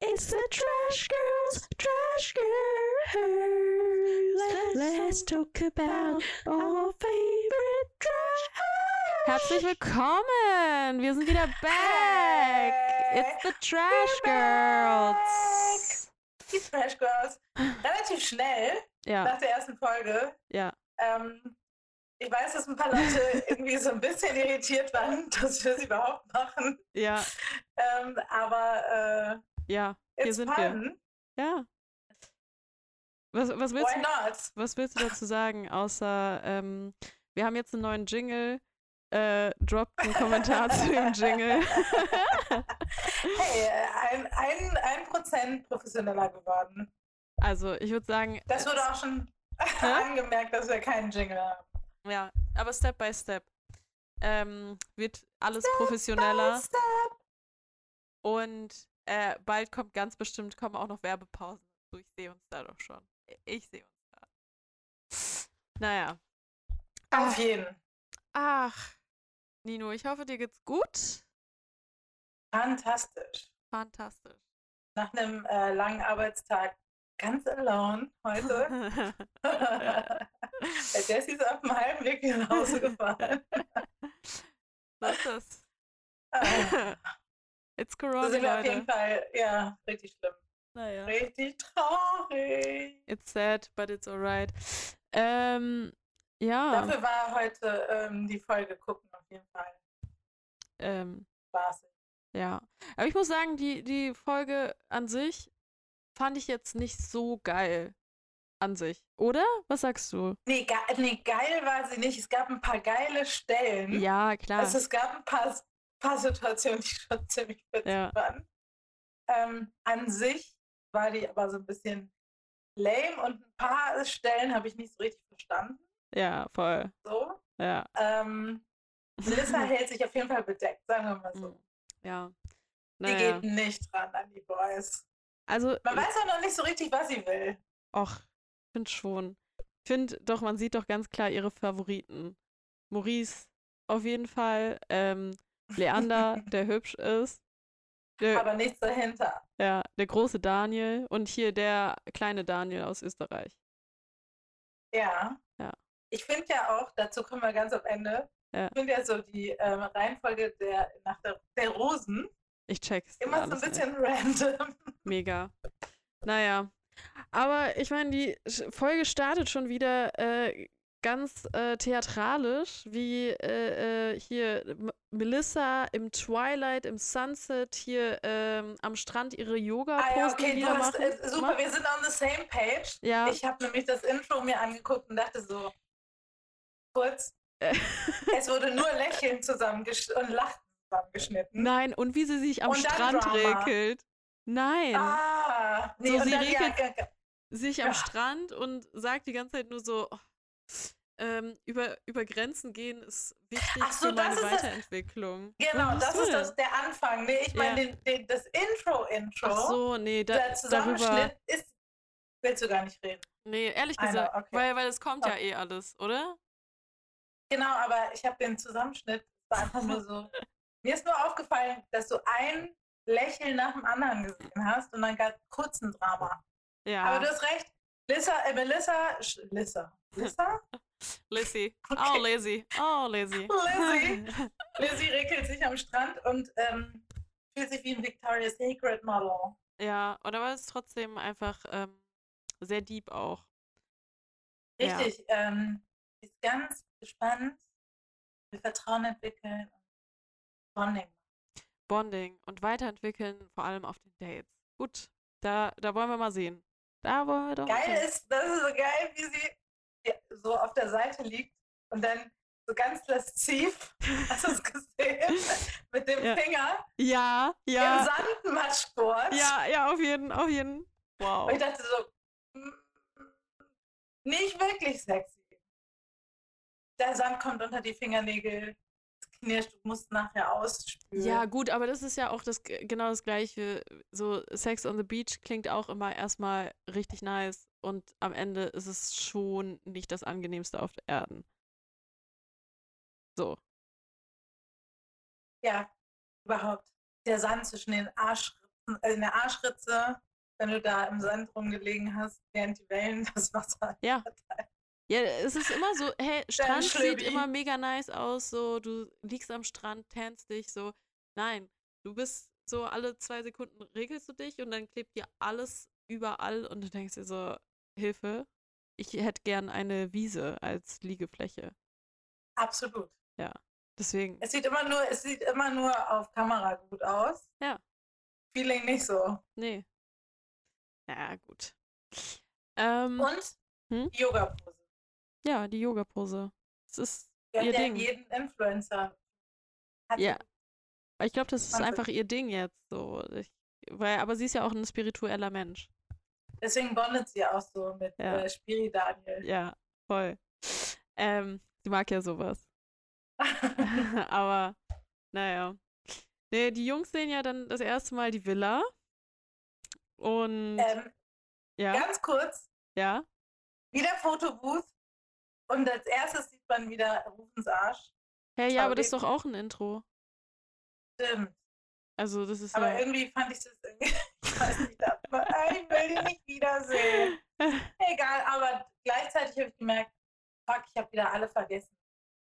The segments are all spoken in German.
It's the Trash Girls, Trash Girls. Let's talk about our favorite trash. Herzlich willkommen! Wir sind wieder back! It's the Trash Girls! Die Trash Girls. Relativ schnell Ja, nach der ersten Folge. ja. Ähm, ich weiß, dass ein paar Leute irgendwie so ein bisschen irritiert waren, dass wir es überhaupt machen. Ja, Ähm, aber ja, äh, hier it's sind wir. fun. Ja. Was, was, willst Why du, not? was willst du dazu sagen, außer ähm, wir haben jetzt einen neuen Jingle? Äh, droppt einen Kommentar zu dem Jingle. Hey, ein, ein, ein Prozent professioneller geworden. Also, ich würde sagen, Das wurde auch schon angemerkt, dass wir keinen Jingle haben. ja, aber Step by Step ähm, wird alles professioneller Step. und äh, bald kommt ganz bestimmt kommen auch noch Werbepausen. Ich sehe uns da doch schon. Ich sehe uns da. Naja. Auf jeden. Ach, Nino, ich hoffe, dir geht's gut. Fantastisch. Fantastisch. Nach einem äh, langen Arbeitstag ganz alone heute. Der Jessie ist auf dem halben Weg nach Hause gefahren. Was ist das? It's Corona, sind wir auf jeden. Fall, ja, richtig schlimm. Naja. Richtig traurig. It's sad, but it's alright. Ähm, ja. Dafür war heute ähm, die Folge gucken auf jeden Fall Ähm, spaßig. ja. Aber ich muss sagen, die, die Folge an sich fand ich jetzt nicht so geil. An sich. Oder? Was sagst du? Nee, ge nee, geil war sie nicht. Es gab ein paar geile Stellen. Ja, klar. Also es gab ein paar, paar Situationen, die schon ziemlich witzig Ja. waren. Ähm, an sich war die aber so ein bisschen lame und ein paar Stellen habe ich nicht so richtig verstanden. Ja, voll. So. Ja. Ähm, Melissa hält sich auf jeden Fall bedeckt, sagen wir mal so. Mm, Ja. Die Naja. geht nicht dran an die Boys. Also, Man weiß auch noch nicht so richtig, was sie will. Och, ich finde schon. Ich finde doch, man sieht doch ganz klar ihre Favoriten. Maurice auf jeden Fall. Ähm, Leander, der hübsch ist. Der, Aber nichts dahinter. ja, der große Daniel und hier der kleine Daniel aus Österreich. Ja. Ja. Ich finde ja auch, dazu kommen wir ganz am Ende, Ja. ich finde ja so die ähm, Reihenfolge der, nach der, der Rosen Ich check's. immer so ein alles nicht. bisschen random. Mega. Naja. Aber ich meine, die Folge startet schon wieder äh, ganz äh, theatralisch, wie äh, äh, hier Melissa im Twilight, im Sunset, hier ähm, am Strand ihre Yoga-Posen Ah ja, okay, du hast, äh, super, macht. wir sind on the same page. Ja, Ich habe nämlich das Intro mir angeguckt und dachte so, kurz, es wurde nur Lächeln zusammengesch und Lachen zusammengeschnitten. nein, und wie sie sich am Strand rekelt. Nein, Ah, nee, So, sie ja, regelt- ge- ge- sich am ja. Strand und sagt die ganze Zeit nur so, oh, ähm, über, über Grenzen gehen ist wichtig Ach so, für meine ist das- Weiterentwicklung. genau, das ist denn? das, der Anfang. Nee, ich meine, Ja. den, den, das Intro-Intro, Ach so, nee, da, der darüber. Zusammenschnitt ist, willst du gar nicht reden. Nee, ehrlich know, gesagt, okay. weil, weil es kommt ja Okay. eh alles, oder? Genau, aber ich habe den Zusammenschnitt, war einfach nur so. Mir ist nur aufgefallen, dass du ein Lächeln nach dem anderen gesehen hast und dann gab es kurz ein Drama. Ja. Aber du hast recht, Lissa, äh, Melissa, Sch- Lissa, Lissa? Oh, Okay. Lizzie. Oh, Lizzie. Lizzie. Lizzie regelt sich am Strand und ähm, fühlt sich wie ein Victoria's Secret Model. ja, und aber es ist trotzdem einfach ähm, sehr deep auch. Ja. Richtig, ähm, ist ganz gespannt. Wir Vertrauen entwickeln und Bonding. Bonding und weiterentwickeln, vor allem auf den Dates. Gut, da, da wollen wir mal sehen. Da wollen wir doch Geil sehen. ist, das ist so geil, wie sie ja, so auf der Seite liegt und dann so ganz lasziv, hast du es gesehen, mit dem Ja. Finger Ja, im ja. Sandmatschsport. Ja, ja, auf jeden, auf jeden. Wow. Und ich dachte so, mm, nicht wirklich sexy. Der Sand kommt unter die Fingernägel, knirscht, du musst nachher ausspülen. Ja, gut, aber das ist ja auch das genau das gleiche. So Sex on the Beach klingt auch immer erstmal richtig nice und am Ende ist es schon nicht das angenehmste auf Erden. So. ja, überhaupt. Der Sand zwischen den Arschritzen Ritzen, äh, in der Arschritze, wenn du da im Sand rumgelegen hast, während die Wellen das Wasser Ja. Ja, es ist immer so, hey, Strand sieht immer mega nice aus, so, du liegst am Strand, tannst dich, so. Nein, du bist so, alle zwei Sekunden regelst du dich und dann klebt dir alles überall und du denkst dir so, Hilfe, ich hätte gern eine Wiese als Liegefläche. Absolut. Deswegen, Es sieht immer nur, es sieht immer nur auf Kamera gut aus. Ja. Feeling nicht so. nee. Ja, gut. Ähm, Und Hm? die Yoga-Pose. ja, die Yoga-Pose. Es ist, Ja, Ihr der Ding. jeden Influencer. Hat Ja. ich glaube, das ist einfach ihr Ding jetzt, so. Ich, weil, aber sie ist ja auch ein spiritueller Mensch. Deswegen bondet sie auch so mit Ja. äh, Spiri Daniel. Ja, voll. Ähm, sie mag ja sowas. Aber, naja. Nee, die Jungs sehen ja dann das erste Mal die Villa. Und ähm, ja, Ganz kurz, ja. wieder Fotobooth. Und als erstes sieht man wieder Rufens Arsch. Hey, ja, aber das ist doch auch ein Intro. Stimmt. Also, das ist Aber ja. irgendwie fand ich das irgendwie, ich weiß nicht, aber ich will die nicht wiedersehen. Egal, aber gleichzeitig habe ich gemerkt, fuck, ich habe wieder alle vergessen.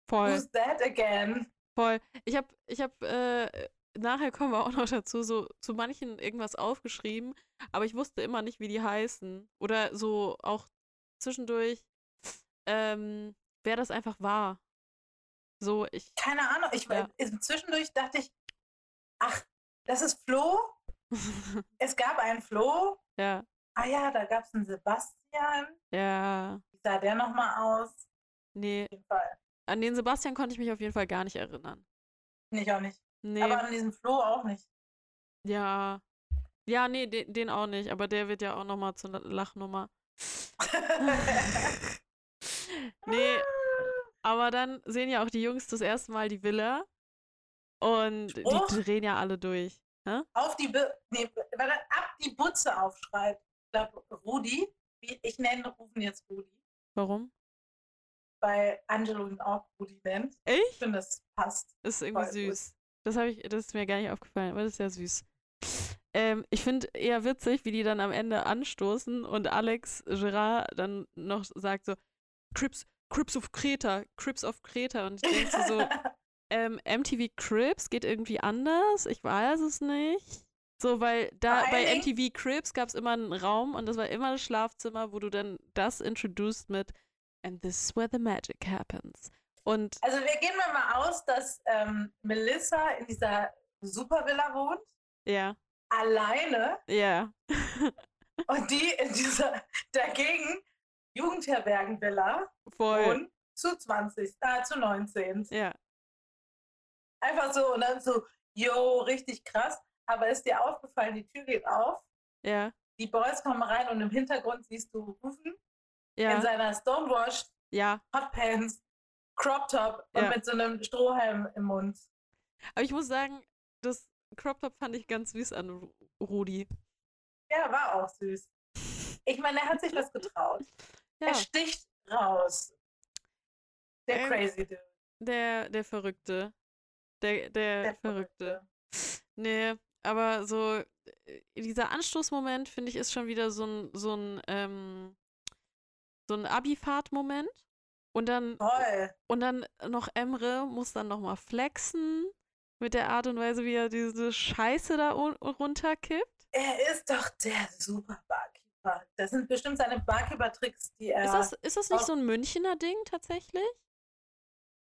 Voll, Who's that again? voll. Ich hab, ich hab, äh, nachher kommen wir auch noch dazu, so zu manchen irgendwas aufgeschrieben, aber ich wusste immer nicht, wie die heißen. Oder so auch zwischendurch, ähm, wer das einfach war. So, ich. Keine Ahnung. Ich, Ja. Zwischendurch dachte ich, ach, das ist Flo. Es gab einen Flo. ja, Ah ja, da gab es einen Sebastian. ja. Wie sah der nochmal aus? Nee, an den Sebastian konnte ich mich auf jeden Fall gar nicht erinnern. Nicht auch nicht. Nee, Aber an diesen Flo auch nicht. ja. Ja, nee, den, den auch nicht, aber der wird ja auch nochmal zur Lachnummer. nee, aber dann sehen ja auch die Jungs das erste Mal die Villa und Spruch? die drehen ja alle durch. Auf die, nee, warte, ab die Butze aufschreibt. Ich glaube, Rudi. Ich nenne Rufen jetzt Rudi, Warum? weil Angelo ihn auch Rudi nennt. Ich Echt? finde, das passt. Ist irgendwie gut. süß. Das habe ich, das ist mir gar nicht aufgefallen, aber das ist ja süß. Ähm, ich finde eher witzig, wie die dann am Ende anstoßen und Alex Gerard dann noch sagt so, Crips, Crips of Kreta, Crips of Kreta. Und ich denke so, ähm, MTV Crips geht irgendwie anders. Ich weiß es nicht. So, weil da Vor bei MTV Crips gab es immer einen Raum und das war immer das Schlafzimmer, wo du dann das introduced mit And this is where the magic happens. Und Also wir gehen mal aus, dass ähm, Melissa in dieser Supervilla wohnt, ja, alleine, ja, und die in dieser dagegen Jugendherbergenvilla voll. wohnen, zu 20, äh, zu 19. Ja, Einfach so und dann so, yo, richtig krass. Aber ist dir aufgefallen, die Tür geht auf, ja, die Boys kommen rein und im Hintergrund siehst du Rufen in ja, seiner Stonewashed ja. Hotpants, Crop Top und Ja. mit so einem Strohhalm im Mund. Aber ich muss sagen, das Crop Top fand ich ganz süß an Ru- Rudi. Ja, war auch süß. Ich meine, er hat sich was getraut. Ja, Er sticht raus. Der Ähm, crazy Dude. der, der Verrückte. Der, der, Der Verrückte. Nee, aber so, äh, dieser Anstoßmoment, finde ich, ist schon wieder so ein, so ein, ähm, so ein Abifahrt-Moment. Und dann, Toll. und dann noch Emre muss dann nochmal flexen mit der Art und Weise, wie er diese Scheiße da un- runterkippt. Er ist doch der super Barkeeper. Das sind bestimmt seine Barkeeper-Tricks, die er. Ist, das, ist das nicht so ein Münchner Ding tatsächlich?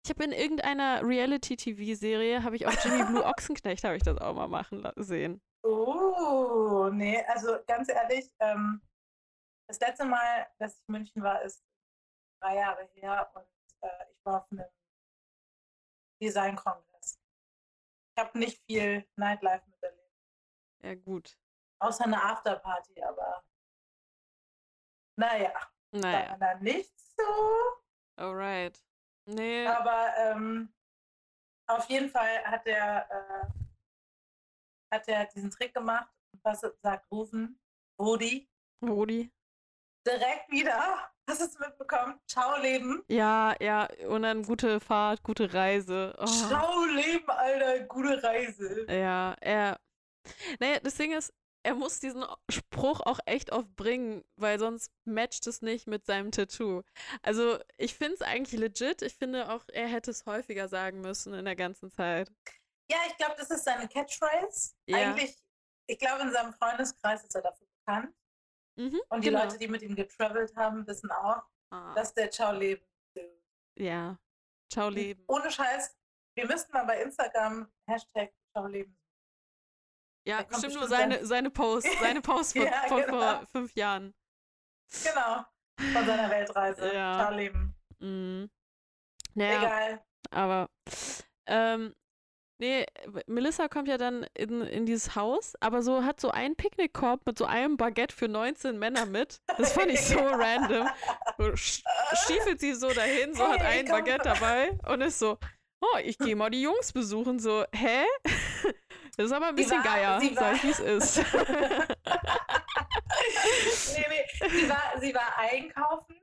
Ich habe in irgendeiner Reality-TV-Serie, habe ich auch Jimmy Blue Ochsenknecht, habe ich das auch mal machen sehen. Oh, nee, also ganz ehrlich, ähm, das letzte Mal, dass ich in München war, ist drei Jahre her und äh, ich war auf einem Design-Kongress. Ich habe nicht viel Nightlife miterlebt, Ja, gut. außer eine Afterparty, aber naja, Naja, war dann nicht so. alright. Nee, Aber ähm, auf jeden Fall hat er, äh, hat er diesen Trick gemacht. Was sagt Rufen? Rudi. Rudi. Direkt wieder. Hast du es mitbekommen? Ciao, Leben. Ja, ja, und dann gute Fahrt, gute Reise. Oh. Ciao, Leben, Alter. Gute Reise. Ja, er. Naja, das Ding ist, er muss diesen Spruch auch echt oft bringen, weil sonst matcht es nicht mit seinem Tattoo. Also ich finde es eigentlich legit. Ich finde auch, er hätte es häufiger sagen müssen in der ganzen Zeit. Ja, ich glaube, das ist seine Catchphrase. Ja. Eigentlich, ich glaube, in seinem Freundeskreis ist er dafür bekannt. Mhm, Und die genau. Leute, die mit ihm getravelt haben, wissen auch, Ah, dass der Ciao Leben. ja. Ciao Leben. Ohne Scheiß, wir müssten mal bei Instagram Hashtag Ciao Leben. Ja, bestimmt nur dann- seine, seine Post, seine Post von, Ja, von genau. vor fünf Jahren. Genau. Von seiner Weltreise. Ja. Ciao Leben. Mhm. Naja, Egal. aber ähm, nee, Melissa kommt ja dann in, in dieses Haus, aber so hat so einen Picknickkorb mit so einem Baguette für 19 Männer mit. Das fand ich so random. So stiefelt sie so dahin, so hat Hey, ein komm. Baguette dabei und ist so, oh, ich gehe mal die Jungs besuchen. So, hä? Das ist aber ein bisschen war- geier, sag ich, wie es ist. nee, nee, sie war, sie war einkaufen.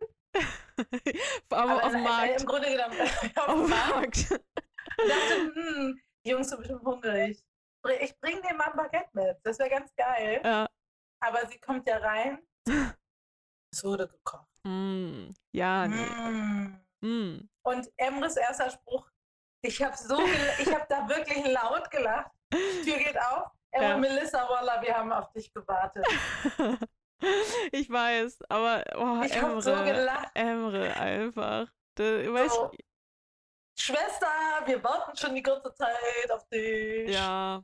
aber auf äh, dem Markt. Im Grunde genommen auf Auf dem Markt. Markt. Und dachte, hm, die Jungs sind bestimmt hungrig. Ich bring dir mal ein Baguette mit. Das wäre ganz geil. Ja. Aber sie kommt ja rein. Es wurde gekocht. Mm, ja, nee. Mm. Mm. Und Emres erster Spruch, ich habe so, ich habe da wirklich laut gelacht. Tür geht auf. Emre, Ja. Melissa Waller, wir haben auf dich gewartet. ich weiß, aber oh, Ich habe so Emre, gelacht. Emre einfach. Weiß So, ich, Schwester, wir warten schon die ganze Zeit auf dich. ja.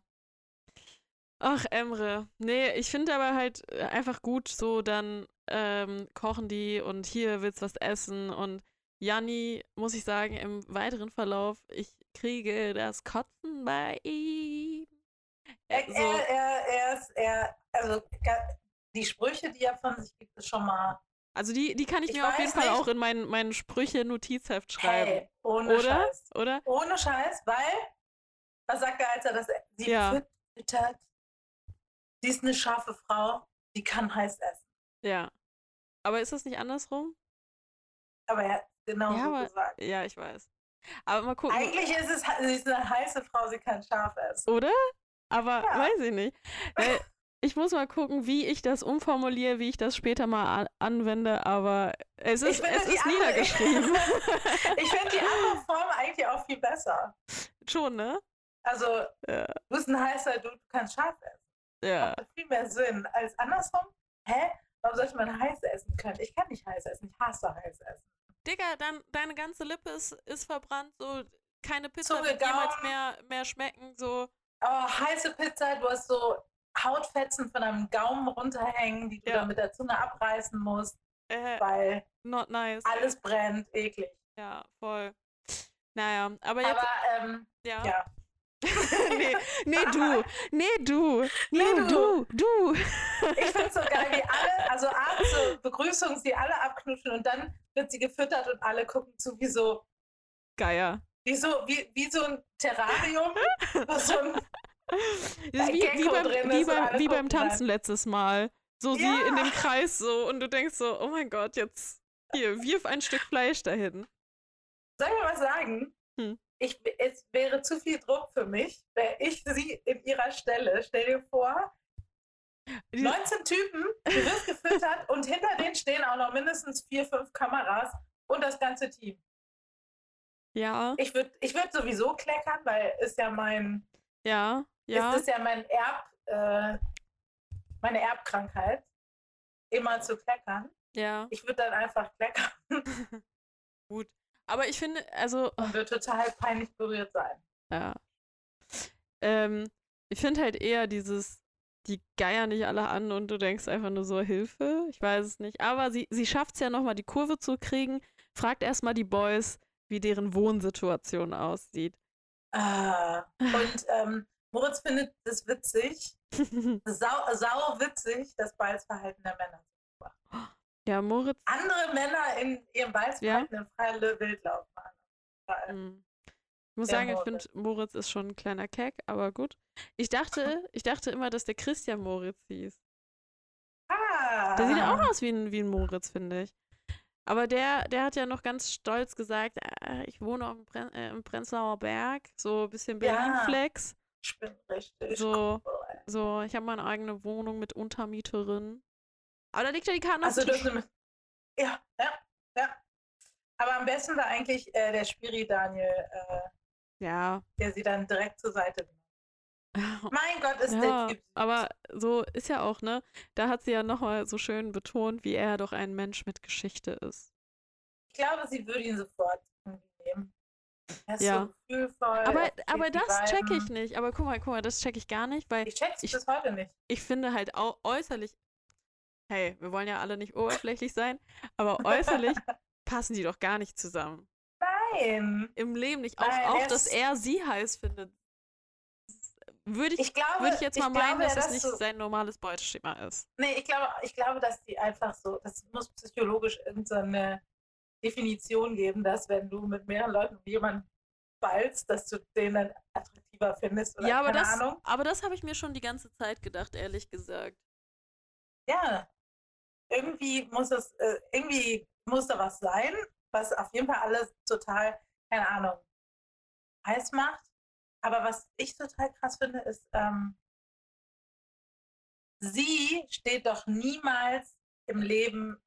Ach, Emre. Nee, ich finde aber halt äh, einfach gut, so dann ähm, kochen die und hier willst was essen und Janni, muss ich sagen, im weiteren Verlauf, ich kriege das Kotzen bei ihm. Er, so, er, er, er ist, er, also die Sprüche, die er von sich gibt, ist schon mal, also die, die kann ich, ich mir auf jeden weiß Fall nicht. auch in mein, mein Sprüche-Notizheft schreiben. hey, ohne Oder? Scheiß. Oder? Ohne Scheiß, weil, was sagt er, als er das, sie Ja. füttert, sie ist eine scharfe Frau, die kann heiß essen. Ja. Aber ist das nicht andersrum? Aber er genau Ja, so aber- gesagt. Ja, ich weiß. Aber mal gucken. Eigentlich ist es, sie ist eine heiße Frau, sie kann scharf essen. Oder? Aber Ja. weiß ich nicht. Weil ich muss mal gucken, wie ich das umformuliere, wie ich das später mal an anwende, aber es ist, es ist andere- niedergeschrieben. Ich finde die andere Form eigentlich auch viel besser. Schon, ne? Also, Ja. du bist ein heißer Dude, du kannst scharf essen. Ja. Macht viel mehr Sinn als andersrum. Hä? Warum sollte man heiß essen können? Ich kann nicht heiß essen, ich hasse heiß essen. Digga, dann, deine ganze Lippe ist, ist verbrannt, so keine Pizza Zunge, wird jemals mehr, mehr schmecken, so. Aber heiße Pizza, du hast so Hautfetzen von deinem Gaumen runterhängen, die du Ja. dann mit der Zunge abreißen musst, Äh, weil not nice. alles brennt, eklig. Ja, voll. Naja, aber jetzt. Aber ähm, ja. ja. nee, nee, du. Nee, du. Nee, Nee, du. du. Du. Ich finde es so geil, wie alle, also abends zur Begrüßung sie alle abknutschen und dann wird sie gefüttert und alle gucken zu wie so, Geier. wie so, wie, wie so ein Terrarium. wo so ein, wie, wie, beim, wie, beim, wie beim. Tanzen letztes Mal. So sie Ja. in dem Kreis so und du denkst so, oh mein Gott, jetzt hier, wirf ein Stück Fleisch dahin. soll ich mal was sagen? Hm. Ich, es wäre zu viel Druck für mich, wäre ich sie in ihrer Stelle. Stell dir vor, 19 Typen, du wirst gefüttert und hinter denen stehen auch noch mindestens vier, fünf Kameras und das ganze Team. Ja, Ich würde ich würd sowieso kleckern, weil ist ja mein, ja, ja. ist, ist ja mein Erb, äh, meine Erbkrankheit, immer zu kleckern. Ja, Ich würde dann einfach kleckern gut. Aber ich finde, also, und würde total peinlich berührt sein. ja. Ähm, ich finde halt eher dieses, die geiern nicht alle an und du denkst einfach nur so, Hilfe? Ich weiß es nicht. Aber sie, sie schafft es ja nochmal, die Kurve zu kriegen. Fragt erstmal die Boys, wie deren Wohnsituation aussieht. Ah. Und ähm, Moritz findet es witzig, sau, sau witzig, das Balzverhalten der Männer. ja, Moritz. Andere Männer in ihrem Balzverhalten im freien Wildlauf machen. Ich muss Der sagen, ich Moritz. finde, Moritz ist schon ein kleiner Keck, aber gut. Ich dachte, ich dachte immer, dass der Christian Moritz hieß. Ah. Der sieht ja auch aus wie ein, wie ein Moritz, finde ich. Aber der, der hat ja noch ganz stolz gesagt, äh, ich wohne auf dem Bren äh, im Prenzlauer Berg, so ein bisschen Ja. Berlin-Flex. Ich bin richtig So. cool. So, ich habe meine eigene Wohnung mit Untermieterin. Aber da liegt ja die Karte auf Also dem Tisch. das ja, ja, ja. Aber am besten war eigentlich äh, der Spiri Daniel, äh, Ja. der sie dann direkt zur Seite nimmt. Mein Gott, ist der Ja, Typ. süß. aber so ist ja auch, ne? Da hat sie ja nochmal so schön betont, wie er doch ein Mensch mit Geschichte ist. Ich glaube, sie würde ihn sofort nehmen. Er ist Ja. so gefühlvoll. Aber, er aber das check ich nicht. Aber guck mal, guck mal, das check ich gar nicht, weil Ich check's Ich- bis heute nicht. ich finde halt auch äußerlich, hey, wir wollen ja alle nicht oberflächlich sein, aber äußerlich passen die doch gar nicht zusammen. Nein. Im Leben nicht. Auch, Nein, auch dass er sie heiß findet. Würde ich, Ich glaube, würde ich jetzt mal meinen, glaube, dass ja, es nicht so, sein normales Beuteschema ist. Nee, ich glaube, ich glaube, dass die einfach so, das muss psychologisch irgendeine Definition geben, dass wenn du mit mehreren Leuten jemanden ballst, dass du den dann attraktiver findest oder ja, aber keine das, Ahnung. aber das habe ich mir schon die ganze Zeit gedacht, ehrlich gesagt. Ja. Irgendwie muss es, äh, irgendwie muss da was sein, was auf jeden Fall alles total, keine Ahnung, heiß macht. Aber was ich total krass finde, ist, ähm, sie steht doch niemals im Leben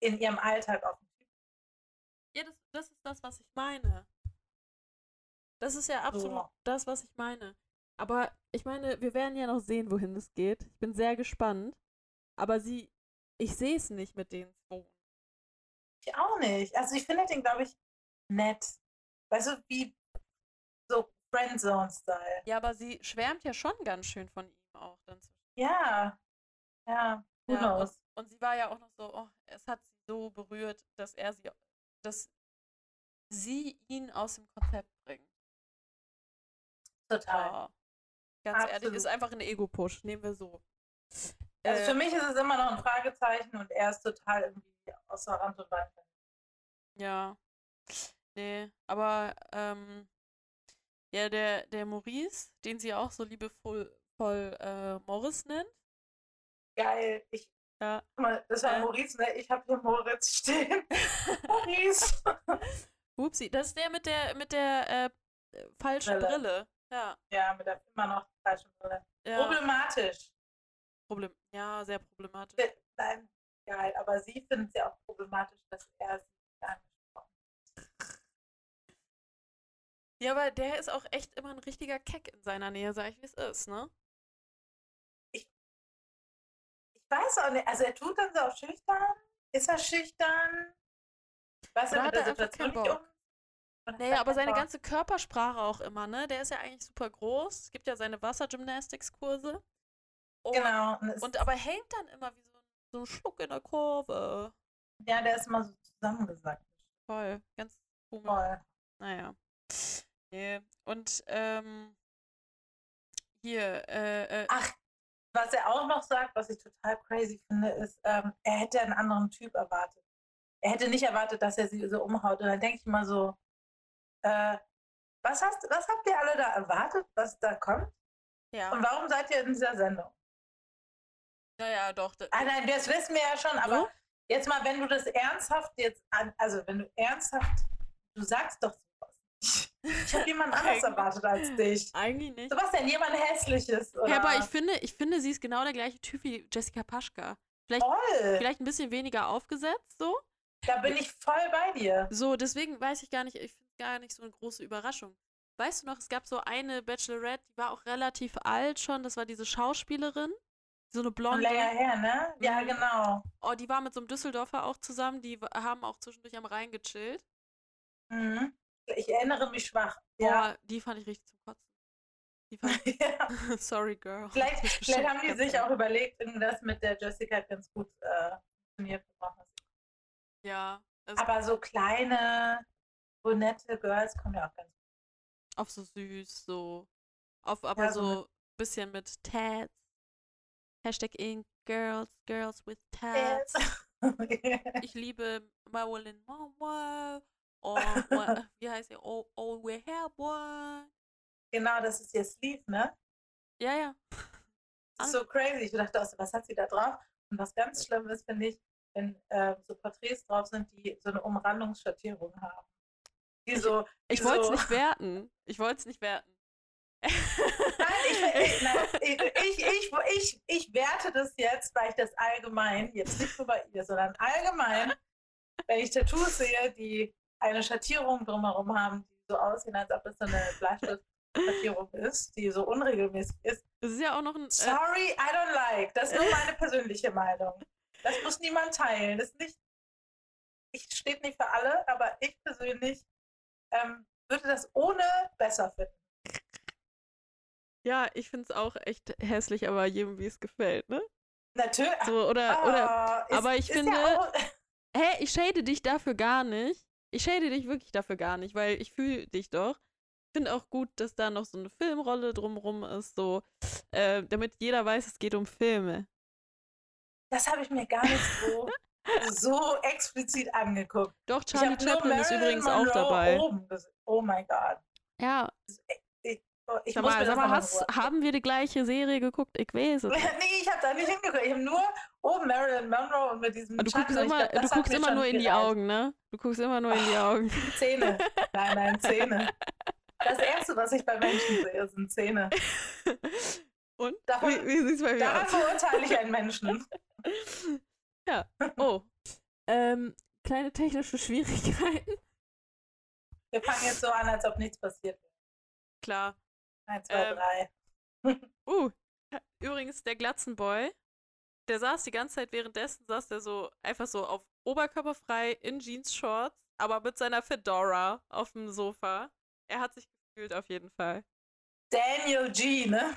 in ihrem Alltag auf dem Typ. Ja, das, das ist das, was ich meine. Das ist ja absolut So. das, was ich meine. Aber ich meine, wir werden ja noch sehen, wohin es geht. Ich bin sehr gespannt. Aber sie, ich sehe es nicht mit den zwei. Ich auch nicht. Also ich finde den, glaube ich, nett. Weißt du, wie so Friendzone-Style. Ja, aber sie schwärmt ja schon ganz schön von ihm auch. Dann zu- Ja. Ja. Who Ja, und, knows? und sie war ja auch noch so, oh, es hat sie so berührt, dass er sie, dass sie ihn aus dem Konzept bringt. Total. Oh. Ganz ehrlich, Absolut. ist einfach ein Ego-Push. Nehmen wir so. Also Äh, für mich ist es immer noch ein Fragezeichen und er ist total irgendwie außer Rand und Band. Ja. Nee, aber ähm, ja, der, der Maurice, den sie auch so liebevoll voll, äh, Morris nennt. Geil. Ich, Ja. mal, das war Äh. Maurice, ne? Ich habe hier Moritz stehen. Maurice. Upsi, das ist der mit der mit der äh, falschen Brille. Brille. Ja. ja, mit der immer noch falschen Brille. ja. Problematisch. Problem. Ja, sehr problematisch. Nein, geil. Aber sie findet es ja auch problematisch, dass er sie angesprochen Ja, aber der ist auch echt immer ein richtiger Keck in seiner Nähe, sag ich, wie es ist, ne? Ich weiß auch nicht. Also er tut dann so auf schüchtern. Ist er schüchtern? Weiß Oder er hat mit der er Situation nicht um? Hat Naja, er aber seine ganze Körpersprache auch immer, ne? Der ist ja eigentlich super groß. Es gibt ja seine Wassergymnastics-Kurse. Und, Genau. Und und aber hängt dann immer wie so ein, so ein Schluck in der Kurve. ja, der ist immer so zusammengesackt. Voll. Ganz komisch. Voll. Naja. Nee. Und ähm, hier, äh, äh, Ach, was er auch noch sagt, was ich total crazy finde, ist, ähm, er hätte einen anderen Typ erwartet. Er hätte nicht erwartet, dass er sie so umhaut. Und dann denke ich mal so, äh, was, hast, was habt ihr alle da erwartet, was da kommt? ja. Und warum seid ihr in dieser Sendung? Naja, doch. d- Ah nein, das wissen wir ja schon, aber So? jetzt mal, wenn du das ernsthaft jetzt an, also wenn du ernsthaft, du sagst doch sowas nicht. Ich habe jemand anders erwartet als dich. Eigentlich nicht. So was denn, jemand hässliches, oder? Ja, aber ich finde, ich finde, sie ist genau der gleiche Typ wie Jessica Paschka. Vielleicht, vielleicht ein bisschen weniger aufgesetzt, so. Da bin ich voll bei dir. So, deswegen weiß ich gar nicht, ich finde gar nicht so eine große Überraschung. Weißt du noch, es gab so eine Bachelorette, die war auch relativ alt schon, das war diese Schauspielerin, so eine blonde. länger her, ne? Ja, Mhm. genau. Oh, die war mit so einem Düsseldorfer auch zusammen, die haben auch zwischendurch am Rhein gechillt. Mhm. Ich erinnere mich schwach. Ja. Boah, die fand ich richtig zum Kotzen. Ja. sorry, girl. Vielleicht, vielleicht haben die sich auch überlegt, das mit der Jessica ganz gut äh, funktioniert zu machen. Ja, Aber so kleine, brunette Girls kommen ja auch ganz gut. auf so süß, so. Auf aber Ja, so so ein bisschen mit Tats. Hashtag in Girls, Girls with Tats. Ich liebe Marilyn Monroe. Oh, wie heißt sie? Oh, oh, we're here, boy. genau, das ist ihr Sleeve, ne? Ja, ja. So crazy. Ich dachte, auch so, was hat sie da drauf? Und was ganz schlimm ist, finde ich, wenn äh, so Porträts drauf sind, die so eine Umrandungsschattierung haben. Die Ich- so, Ich die wollte es so, nicht werten. Ich wollte es nicht werten. Ich, ich, ich, ich, ich, werte das jetzt, weil ich das allgemein, jetzt nicht nur bei ihr, sondern allgemein, wenn ich Tattoos sehe, die eine Schattierung drumherum haben, die so aussehen, als ob es so eine Bleistiftschattierung ist, die so unregelmäßig ist. Das ist ja auch noch ein. Äh, Sorry, I don't like. Das ist nur meine persönliche Meinung. Das muss niemand teilen. Das ist nicht, ich steht nicht für alle, aber ich persönlich ähm, würde das ohne besser finden. Ja, ich finde es auch echt hässlich, aber jedem, wie es gefällt, ne? Natürlich. So, oder, oder. Oh, ist- aber ich finde- Ja auch, Hä, ich shade dich dafür gar nicht. Ich shade dich wirklich dafür gar nicht, weil ich fühle dich doch. Ich finde auch gut, dass da noch so eine Filmrolle drumrum ist, so, äh, damit jeder weiß, es geht um Filme. das habe ich mir gar nicht so, so explizit angeguckt. Doch, Charlie Chaplin ist übrigens auch Monroe dabei. Oben. Oh mein Gott. Ja, Oh, Ich sag mal, sag mal hast, haben wir die gleiche Serie geguckt? Ich weiß es. Nee, ich habe da nicht hingeguckt. Ich habe nur oben Marilyn Monroe und mit diesem Aber Du Schatten. guckst immer, glaub, du guckst immer nur in die gereicht. Augen, ne? Du guckst immer nur in die Augen. Zähne. Nein, nein, Zähne. Das Erste, was ich bei Menschen sehe, sind Zähne. Und? Davon- wie wie sieht's bei mir Daran aus? verurteile ich einen Menschen. Ja. Oh. Ähm, kleine technische Schwierigkeiten. Wir fangen jetzt so an, als ob nichts passiert wäre. Klar. Eins, zwei, Ähm, drei. Uh, übrigens, der Glatzenboy, der saß die ganze Zeit währenddessen, saß der so einfach so auf oberkörperfrei in Jeans-Shorts, aber mit seiner Fedora auf dem Sofa. Er hat sich gefühlt auf jeden Fall. Daniel G, ne?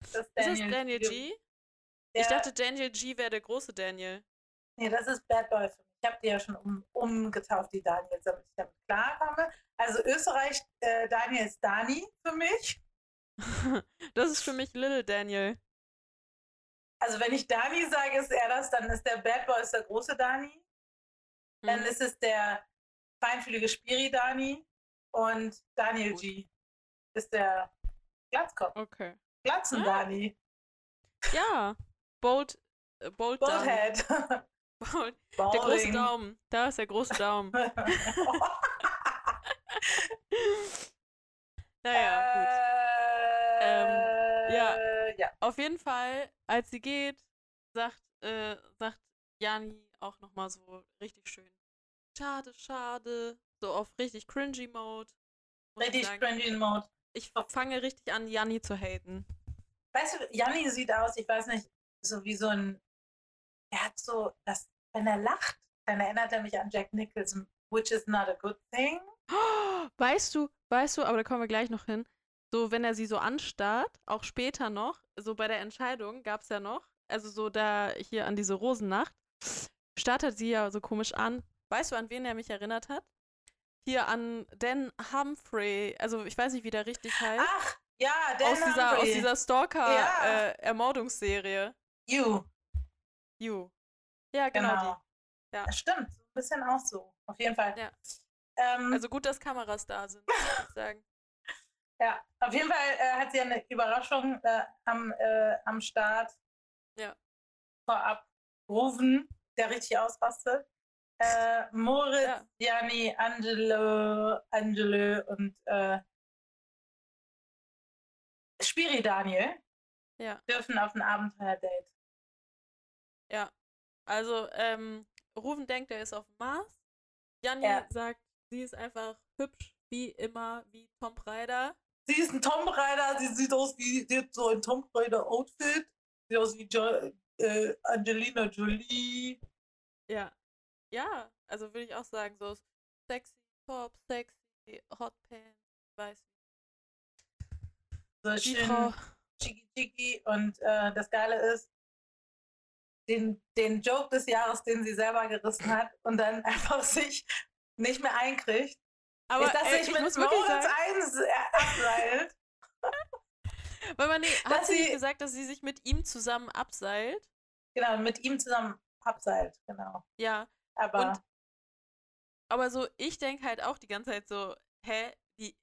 Das Ist das Daniel G? Ja, Ich dachte, Daniel G wäre der große Daniel. nee, das ist Bad Boy für. Ich habe die ja schon um, umgetauft, die Daniels, damit ich damit klarkomme. Also Österreich, äh, Daniel ist Dani für mich. das ist für mich Little Daniel. Also wenn ich Dani sage, ist er das, dann ist der Bad Boy ist der große Dani. Dann Mhm. ist es der feinfühlige Spiri Dani. Und Daniel Gut. G ist der Glatzkopf. Okay. Glatzen Ah. Dani. Ja. Bold, äh, Bold Daumen. Bold. Der große. Daumen. Da ist der große Daumen. Naja, gut. äh, ja. ja. Auf jeden Fall, als sie geht, sagt, äh, sagt Jani auch nochmal so richtig schön. Schade, schade. So auf richtig cringy Mode. Richtig sagen. cringy Mode. Ich fange richtig an, Jani zu haten. Weißt du, Janni sieht aus, ich weiß nicht, so wie so ein. Er hat so, das, wenn er lacht, dann erinnert er mich an Jack Nicholson, which is not a good thing. Weißt du, weißt du, aber da kommen wir gleich noch hin. So, wenn er sie so anstarrt, auch später noch, so bei der Entscheidung gab es ja noch, also so da hier an diese Rosennacht, starrt er sie ja so komisch an. Weißt du, an wen er mich erinnert hat? Hier an Dan Humphrey, also ich weiß nicht, wie der richtig heißt. Ach, ja, Dan aus, dieser, aus Humphrey. dieser Ja. Stalker-Ermordungsserie. You, You. Ja, genau, genau. Ja. Das stimmt, so ein bisschen auch so. Auf jeden Fall. Ja. Ähm. Also gut, dass Kameras da sind, muss ich sagen. ja, auf jeden Fall äh, hat sie eine Überraschung äh, am, äh, am Start. Ja. Vorab rufen, der richtig ausrastet. Äh, Moritz, Ja. Janni, Angelo, Angelo und äh, Spiri Daniel Ja. dürfen auf ein Abenteuerdate. Ja, also ähm, Ruven denkt, er ist auf dem Mars. Janni Ja. sagt, sie ist einfach hübsch, wie immer, wie Tom Raider. Sie ist ein Tomb Raider, sie sieht aus wie, sie hat so ein Tomb Raider Outfit. Sieht aus wie jo äh, Angelina Jolie. Ja. Ja, also würde ich auch sagen, so sexy Top, sexy Hot Pants, weiß So die schön Frau. chiki chiki. Und äh, das Geile ist, den, den Joke des Jahres, den sie selber gerissen hat und dann einfach sich nicht mehr einkriegt, Aber dass ey, sich ich mit muss wirklich Moritz sagen, eins äh, abseilt. weil man nee, hat sie nicht sie- gesagt, dass sie sich mit ihm zusammen abseilt? genau, mit ihm zusammen abseilt, genau. Ja, Aber Und- aber so, ich denke halt auch die ganze Zeit so, hä, die,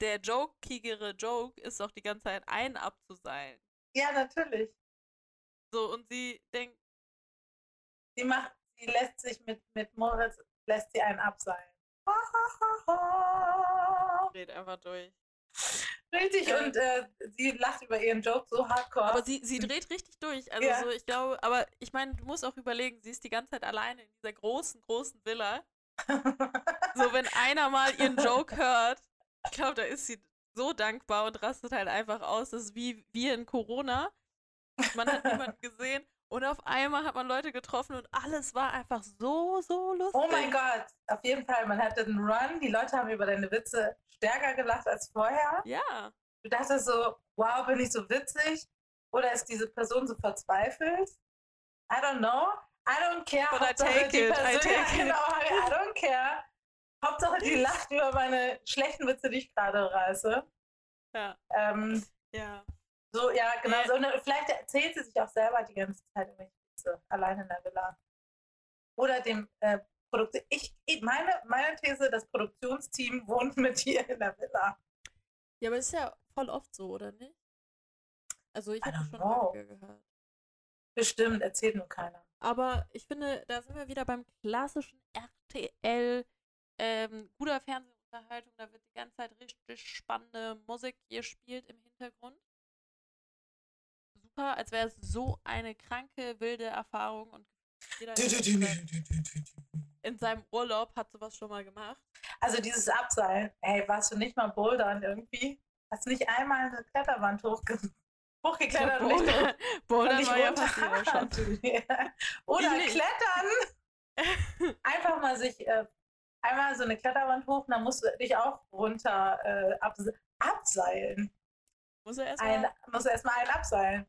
der jokigere Joke ist doch die ganze Zeit ein abzuseilen. ja, natürlich. So, und sie denkt, Sie macht, sie lässt sich mit, mit Moritz, lässt sie einen abseilen. dreht einfach durch. Richtig, Äh. und äh, sie lacht über ihren Joke so hardcore. Aber sie, sie dreht richtig durch. Also Ja. so, ich glaube, aber ich meine, du musst auch überlegen, sie ist die ganze Zeit alleine in dieser großen, großen Villa. So, wenn einer mal ihren Joke hört, ich glaube, da ist sie so dankbar und rastet halt einfach aus. Das ist wie wir in Corona. Man hat niemanden gesehen und auf einmal hat man Leute getroffen und alles war einfach so, so lustig. oh mein Gott, auf jeden Fall, man hatte einen Run. Die Leute haben über deine Witze stärker gelacht als vorher. Ja. Du dachtest so, wow, bin ich so witzig? Oder ist diese Person so verzweifelt? I don't know. I don't care. But I take it, I Person- take ja, it. Genau, I don't care. Hauptsache, die lacht über meine schlechten Witze, die ich gerade reiße. Ja. Ähm, Ja. So, ja, genau. Äh. So, und vielleicht erzählt sie sich auch selber die ganze Zeit irgendwelche Witze, allein in der Villa. Oder dem äh, Produkt. Ich, meine, meine These, das Produktionsteam wohnt mit ihr in der Villa. Ja, aber ist ja voll oft so, oder nicht? Also ich habe schon häufiger gehört. Bestimmt, erzählt nur keiner. Aber ich finde, da sind wir wieder beim klassischen RTL, ähm, guter Fernsehunterhaltung. Da wird die ganze Zeit richtig spannende Musik gespielt im Hintergrund. Super, als wäre es so eine kranke, wilde Erfahrung und jeder in seinem- in seinem Urlaub hat sowas schon mal gemacht. Also dieses Abseilen, hey, warst du nicht mal bouldern irgendwie? Hast du nicht einmal eine Kletterwand hochge hochgeklettert und nicht, Bouldern, und nicht war ja schon. Oder Ich klettern! Einfach mal sich äh, einmal so eine Kletterwand hoch und dann musst du dich auch runter äh, abse abseilen. Muss er Ein, erstmal. musst du erstmal einen abseilen.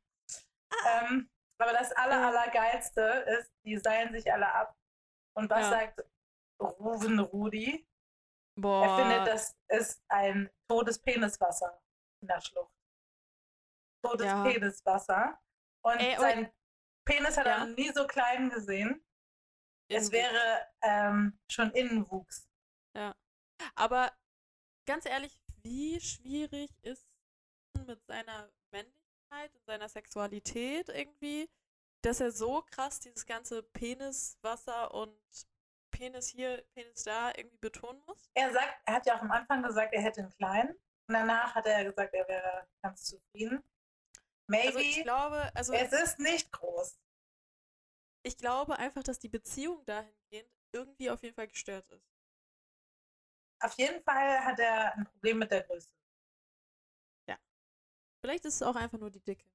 Ähm, aber das aller, allergeilste ist, die seilen sich alle ab. Und was Ja. sagt Ruven Rudi? Boah. Er findet, das ist ein totes Peniswasser in der Schlucht. Totes Ja. Peniswasser. Und Ey, sein Penis hat Ja. er noch nie so klein gesehen. Es Innenwuchs. wäre ähm, schon Innenwuchs. Aber ganz ehrlich, wie schwierig ist mit seiner Männlichkeit und seiner Sexualität irgendwie, dass er so krass dieses ganze Penis, Wasser und Penis hier, Penis da irgendwie betonen muss? Er sagt, er hat ja auch am Anfang gesagt, er hätte einen kleinen. Und danach hat er gesagt, er wäre ganz zufrieden. Maybe. Also ich glaube, also es ist nicht groß. ich glaube einfach, dass die Beziehung dahingehend irgendwie auf jeden Fall gestört ist. Auf jeden Fall hat er ein Problem mit der Größe. Vielleicht ist es auch einfach nur die Dicke.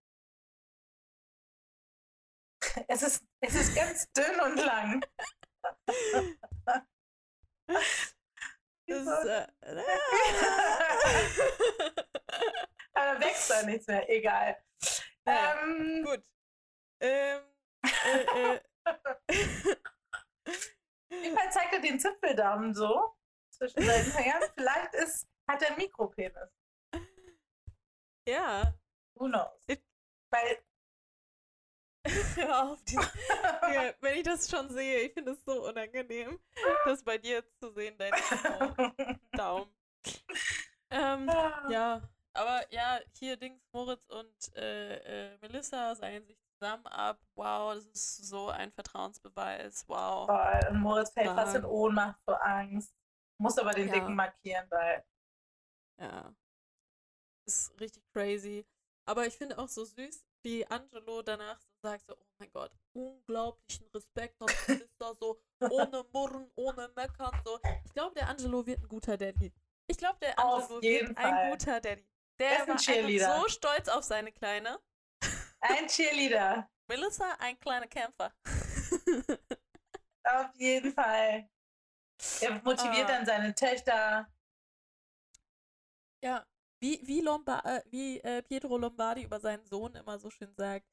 Es ist, es ist ganz dünn und lang. Das ist, äh, Aber da wächst da nichts mehr, egal. Ja, Ähm, Gut. Ähm, äh, äh, jedenfalls zeigt er den Zipfeldamen so zwischen seinen Fingern. Vielleicht ist, hat er Mikropenis. Ja. Who knows? It- Weil, Hör auf, die, ja, wenn ich das schon sehe, ich finde es so unangenehm, das bei dir zu sehen, dein Daumen. Ähm, ja, aber ja, hier Dings, Moritz und äh, äh, Melissa seien sich zusammen ab. Wow, das ist so ein Vertrauensbeweis. Wow. Voll. Und Moritz fällt fast in. Ohnmacht vor Angst. Muss aber den Ja. Dicken markieren, weil Ja. Ist richtig crazy. Aber ich finde auch so süß, wie Angelo danach so sagt so, oh mein Gott, unglaublichen Respekt und Melissa so ohne Murren, ohne Meckern so. Ich glaube, der Angelo wird ein guter Daddy. Ich glaube, der Angelo wird ein Fall. guter Daddy. Er Der ist ein war so stolz auf seine Kleine. ein Cheerleader. Melissa, ein kleiner Kämpfer. Auf jeden Fall. Er motiviert Ah. dann seine Töchter. ja, wie, wie, Lomba äh, wie äh, Pietro Lombardi über seinen Sohn immer so schön sagt,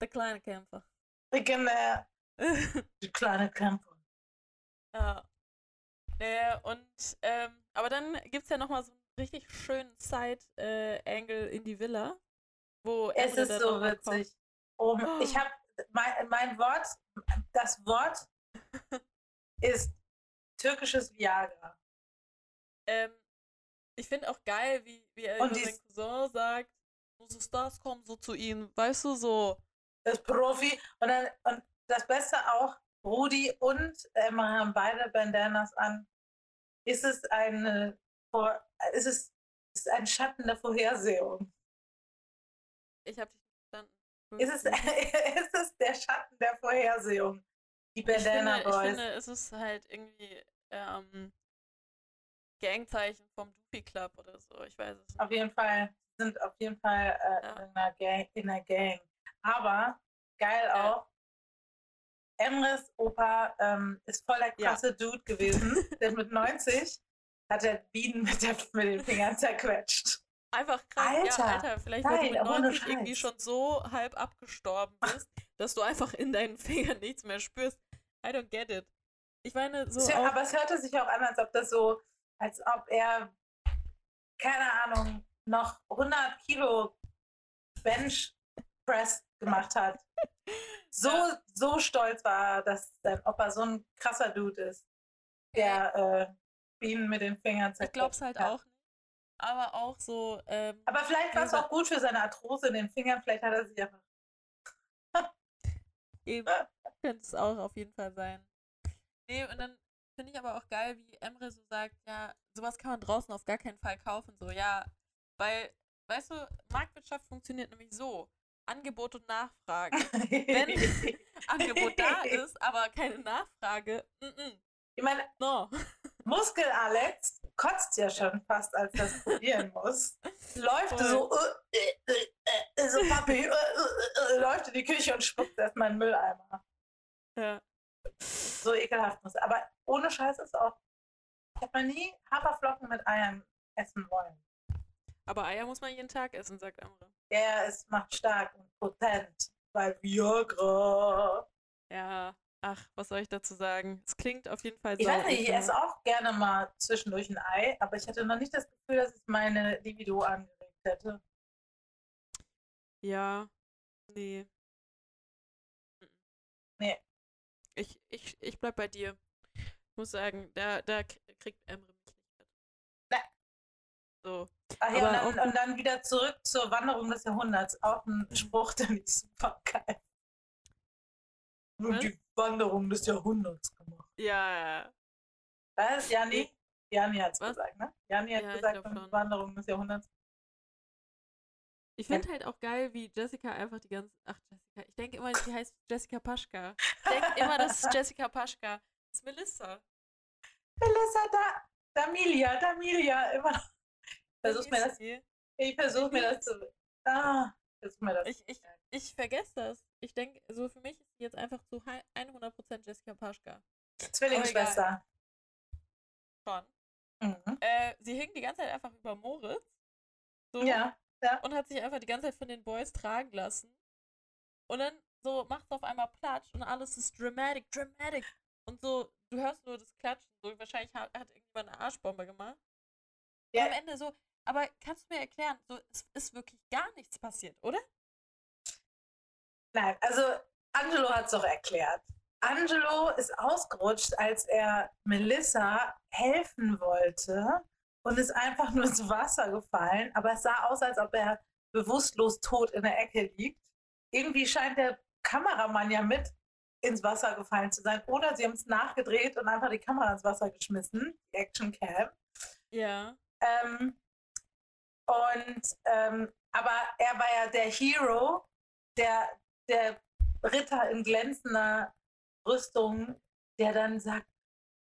der kleine Kämpfer. Genau. Die kleine Kämpfer. Ja. Äh, und, ähm, aber dann gibt es ja nochmal so einen richtig schönen Side-Angle in die Villa, wo Es ist so witzig. Oh, ich habe mein, mein Wort, das Wort ist türkisches Viagra. Ähm, ich finde auch geil, wie, wie er über seinen Cousin sagt, unsere Stars kommen so zu ihm, weißt du, so. Das Profi. Und, dann, und das Beste auch, Rudi und Emma haben beide Bandanas an. Ist es eine, vor- ist es ist ein Schatten der Vorhersehung. Ich habe dich verstanden. Ist es, ist es der Schatten der Vorhersehung? Die Bandana ich finde, Boys. Ich finde, es ist halt irgendwie ähm, Gangzeichen vom Doofy Club oder so. Ich weiß es nicht. auf jeden Fall, sind auf jeden Fall äh, Ja. in, einer Gang, in einer Gang. Aber geil Ja. auch, Emres Opa ähm, ist voll der Ja. krasse Dude gewesen. der mit 90 hat er Bienen mit, der, mit den Fingern zerquetscht. Einfach krass. Alter, ja, Alter, vielleicht weil du mit ohne 90 irgendwie schon so halb abgestorben bist, dass du einfach in deinen Fingern nichts mehr spürst. I don't get it. Ich meine, so Es aber es hörte sich auch an, als ob das so, als ob er, keine Ahnung, noch 100 Kilo Bench Press gemacht hat. So, so stolz war er, dass sein Opa so ein krasser Dude ist, der äh, Bienen mit den Fingern ich zerquetscht glaub's halt hat. auch nicht. Aber auch so, ähm, Aber vielleicht war es auch gut für seine Arthrose in den Fingern. Vielleicht hat er sich einfach. Eben, könnte es auch auf jeden Fall sein. Nee, und dann finde ich aber auch geil, wie Emre so sagt, ja, sowas kann man draußen auf gar keinen Fall kaufen. So, ja, weil, weißt du, Marktwirtschaft funktioniert nämlich so. Angebot und Nachfrage. Wenn Angebot da ist, aber keine Nachfrage, mm -mm, Ich meine, no. Muskel-Alex kotzt ja schon fast, als er es probieren muss. Läuft Voll. so, äh, äh, äh, äh, so Papi, äh, äh, läuft in die Küche und spuckt erstmal einen Mülleimer. Ja. So ekelhaft muss. Aber ohne Scheiß ist auch. Ich habe noch nie Haferflocken mit Eiern essen wollen. Aber Eier muss man jeden Tag essen, sagt Emre. Ja, es macht stark und potent. Weil Viagra. Ja, ach, was soll ich dazu sagen? Es klingt auf jeden Fall Ich sau weiß nicht, ich esse auch gerne mal zwischendurch ein Ei, aber ich hatte noch nicht das Gefühl, dass es meine Libido angeregt hätte. Ja, nee. Nee. Ich, ich, ich bleib bei dir. Ich muss sagen, da, da kriegt Emre mich nicht mit. Nee. So. Ach ja, und dann, und dann wieder zurück zur Wanderung des Jahrhunderts. Auch ein Spruch, den ich super geil. Nur die Wanderung des Jahrhunderts gemacht. Ja, Was? Jani? Jani hat es Was? gesagt, ne? Jani hat Ja, gesagt. Wanderung des Jahrhunderts. Ich finde halt auch geil, wie Jessica einfach die ganze. Ach, Jessica. Ich denke immer, sie heißt Jessica Paschka. Ich denke immer, das ist Jessica Paschka. Das ist Melissa. Melissa, da, Damilia, Damilia, immer. Versuch mir das, ich versuche mir das zu. Ah, versuch mir das. Ich, ich, ich vergesse das. Ich denke, so für mich ist sie jetzt einfach zu hei- 100% Jessica Paschka. Zwillingsschwester. Schon. Mhm. Äh, sie hing die ganze Zeit einfach über Moritz. So. Ja, Und hat sich einfach die ganze Zeit von den Boys tragen lassen. Und dann so macht es auf einmal Platsch und alles ist dramatic, dramatic. Und so, du hörst nur das Klatschen. So, wahrscheinlich hat, hat irgendjemand eine Arschbombe gemacht. Ja. Und am Ende so, aber kannst du mir erklären, so, es ist wirklich gar nichts passiert, oder? Nein, also Angelo hat es doch erklärt. Angelo ist ausgerutscht, als er Melissa helfen wollte und ist einfach nur ins Wasser gefallen. Aber es sah aus, als ob er bewusstlos tot in der Ecke liegt. Irgendwie scheint der Kameramann ja mit ins Wasser gefallen zu sein. Oder sie haben es nachgedreht und einfach die Kamera ins Wasser geschmissen, die Action Cam. Ja. Ähm, und ähm, aber er war ja der Hero, der, der Ritter in glänzender Rüstung, der dann sagt,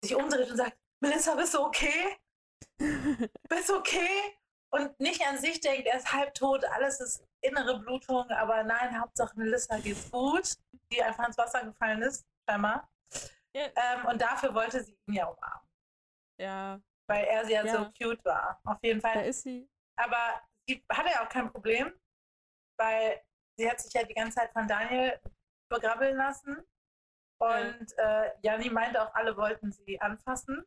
sich umdreht und sagt, Melissa, bist du okay? Bist okay? Und nicht an sich denkt, er ist halbtot, alles ist innere Blutung, aber nein, Hauptsache Melissa geht's gut, die einfach ins Wasser gefallen ist, scheinbar. Ja. Ähm, und dafür wollte sie ihn ja umarmen, ja, weil er sie ja, Ja. so cute war. Auf jeden Fall da ist sie. aber sie hatte ja auch kein Problem, weil sie hat sich ja die ganze Zeit von Daniel begrabbeln lassen. Und äh, Janni meinte auch, alle wollten sie anfassen.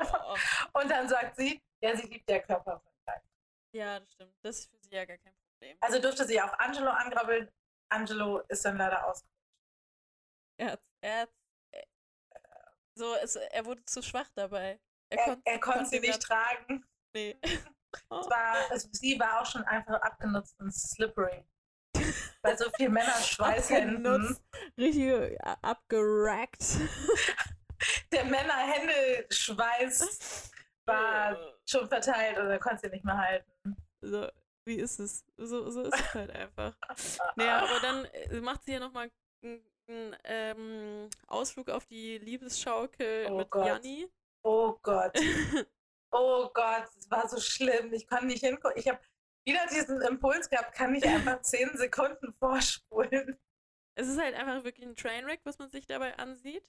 Oh, Und dann sagt sie, ja, sie liebt der Körperkontakt. ja, das stimmt. Das ist für sie ja gar kein Problem. Also durfte sie auch Angelo angrabbeln. Angelo ist dann leider aus. Er hat, er hat, äh, so, es, er wurde zu schwach dabei. Er, konnt- er konnte sie nicht tragen. Nee. Oh. War, es, sie war auch schon einfach abgenutzt und slippery. Bei so viel Männerschweißhänden. Richtig abgerackt. Der Männerhändelschweiß war schon verteilt oder konntest du nicht mehr halten. So, wie ist es? So, so ist es halt einfach. Naja, aber dann äh, macht sie ja nochmal einen, einen ähm, Ausflug auf die Liebesschaukel Oh mit Gott. Janni. Oh Gott. Oh Gott, es war so schlimm. Ich konnte nicht hingucken. Ich habe wieder diesen Impuls gehabt, kann ich einfach zehn Sekunden vorspulen. es ist halt einfach wirklich ein Trainwreck, was man sich dabei ansieht.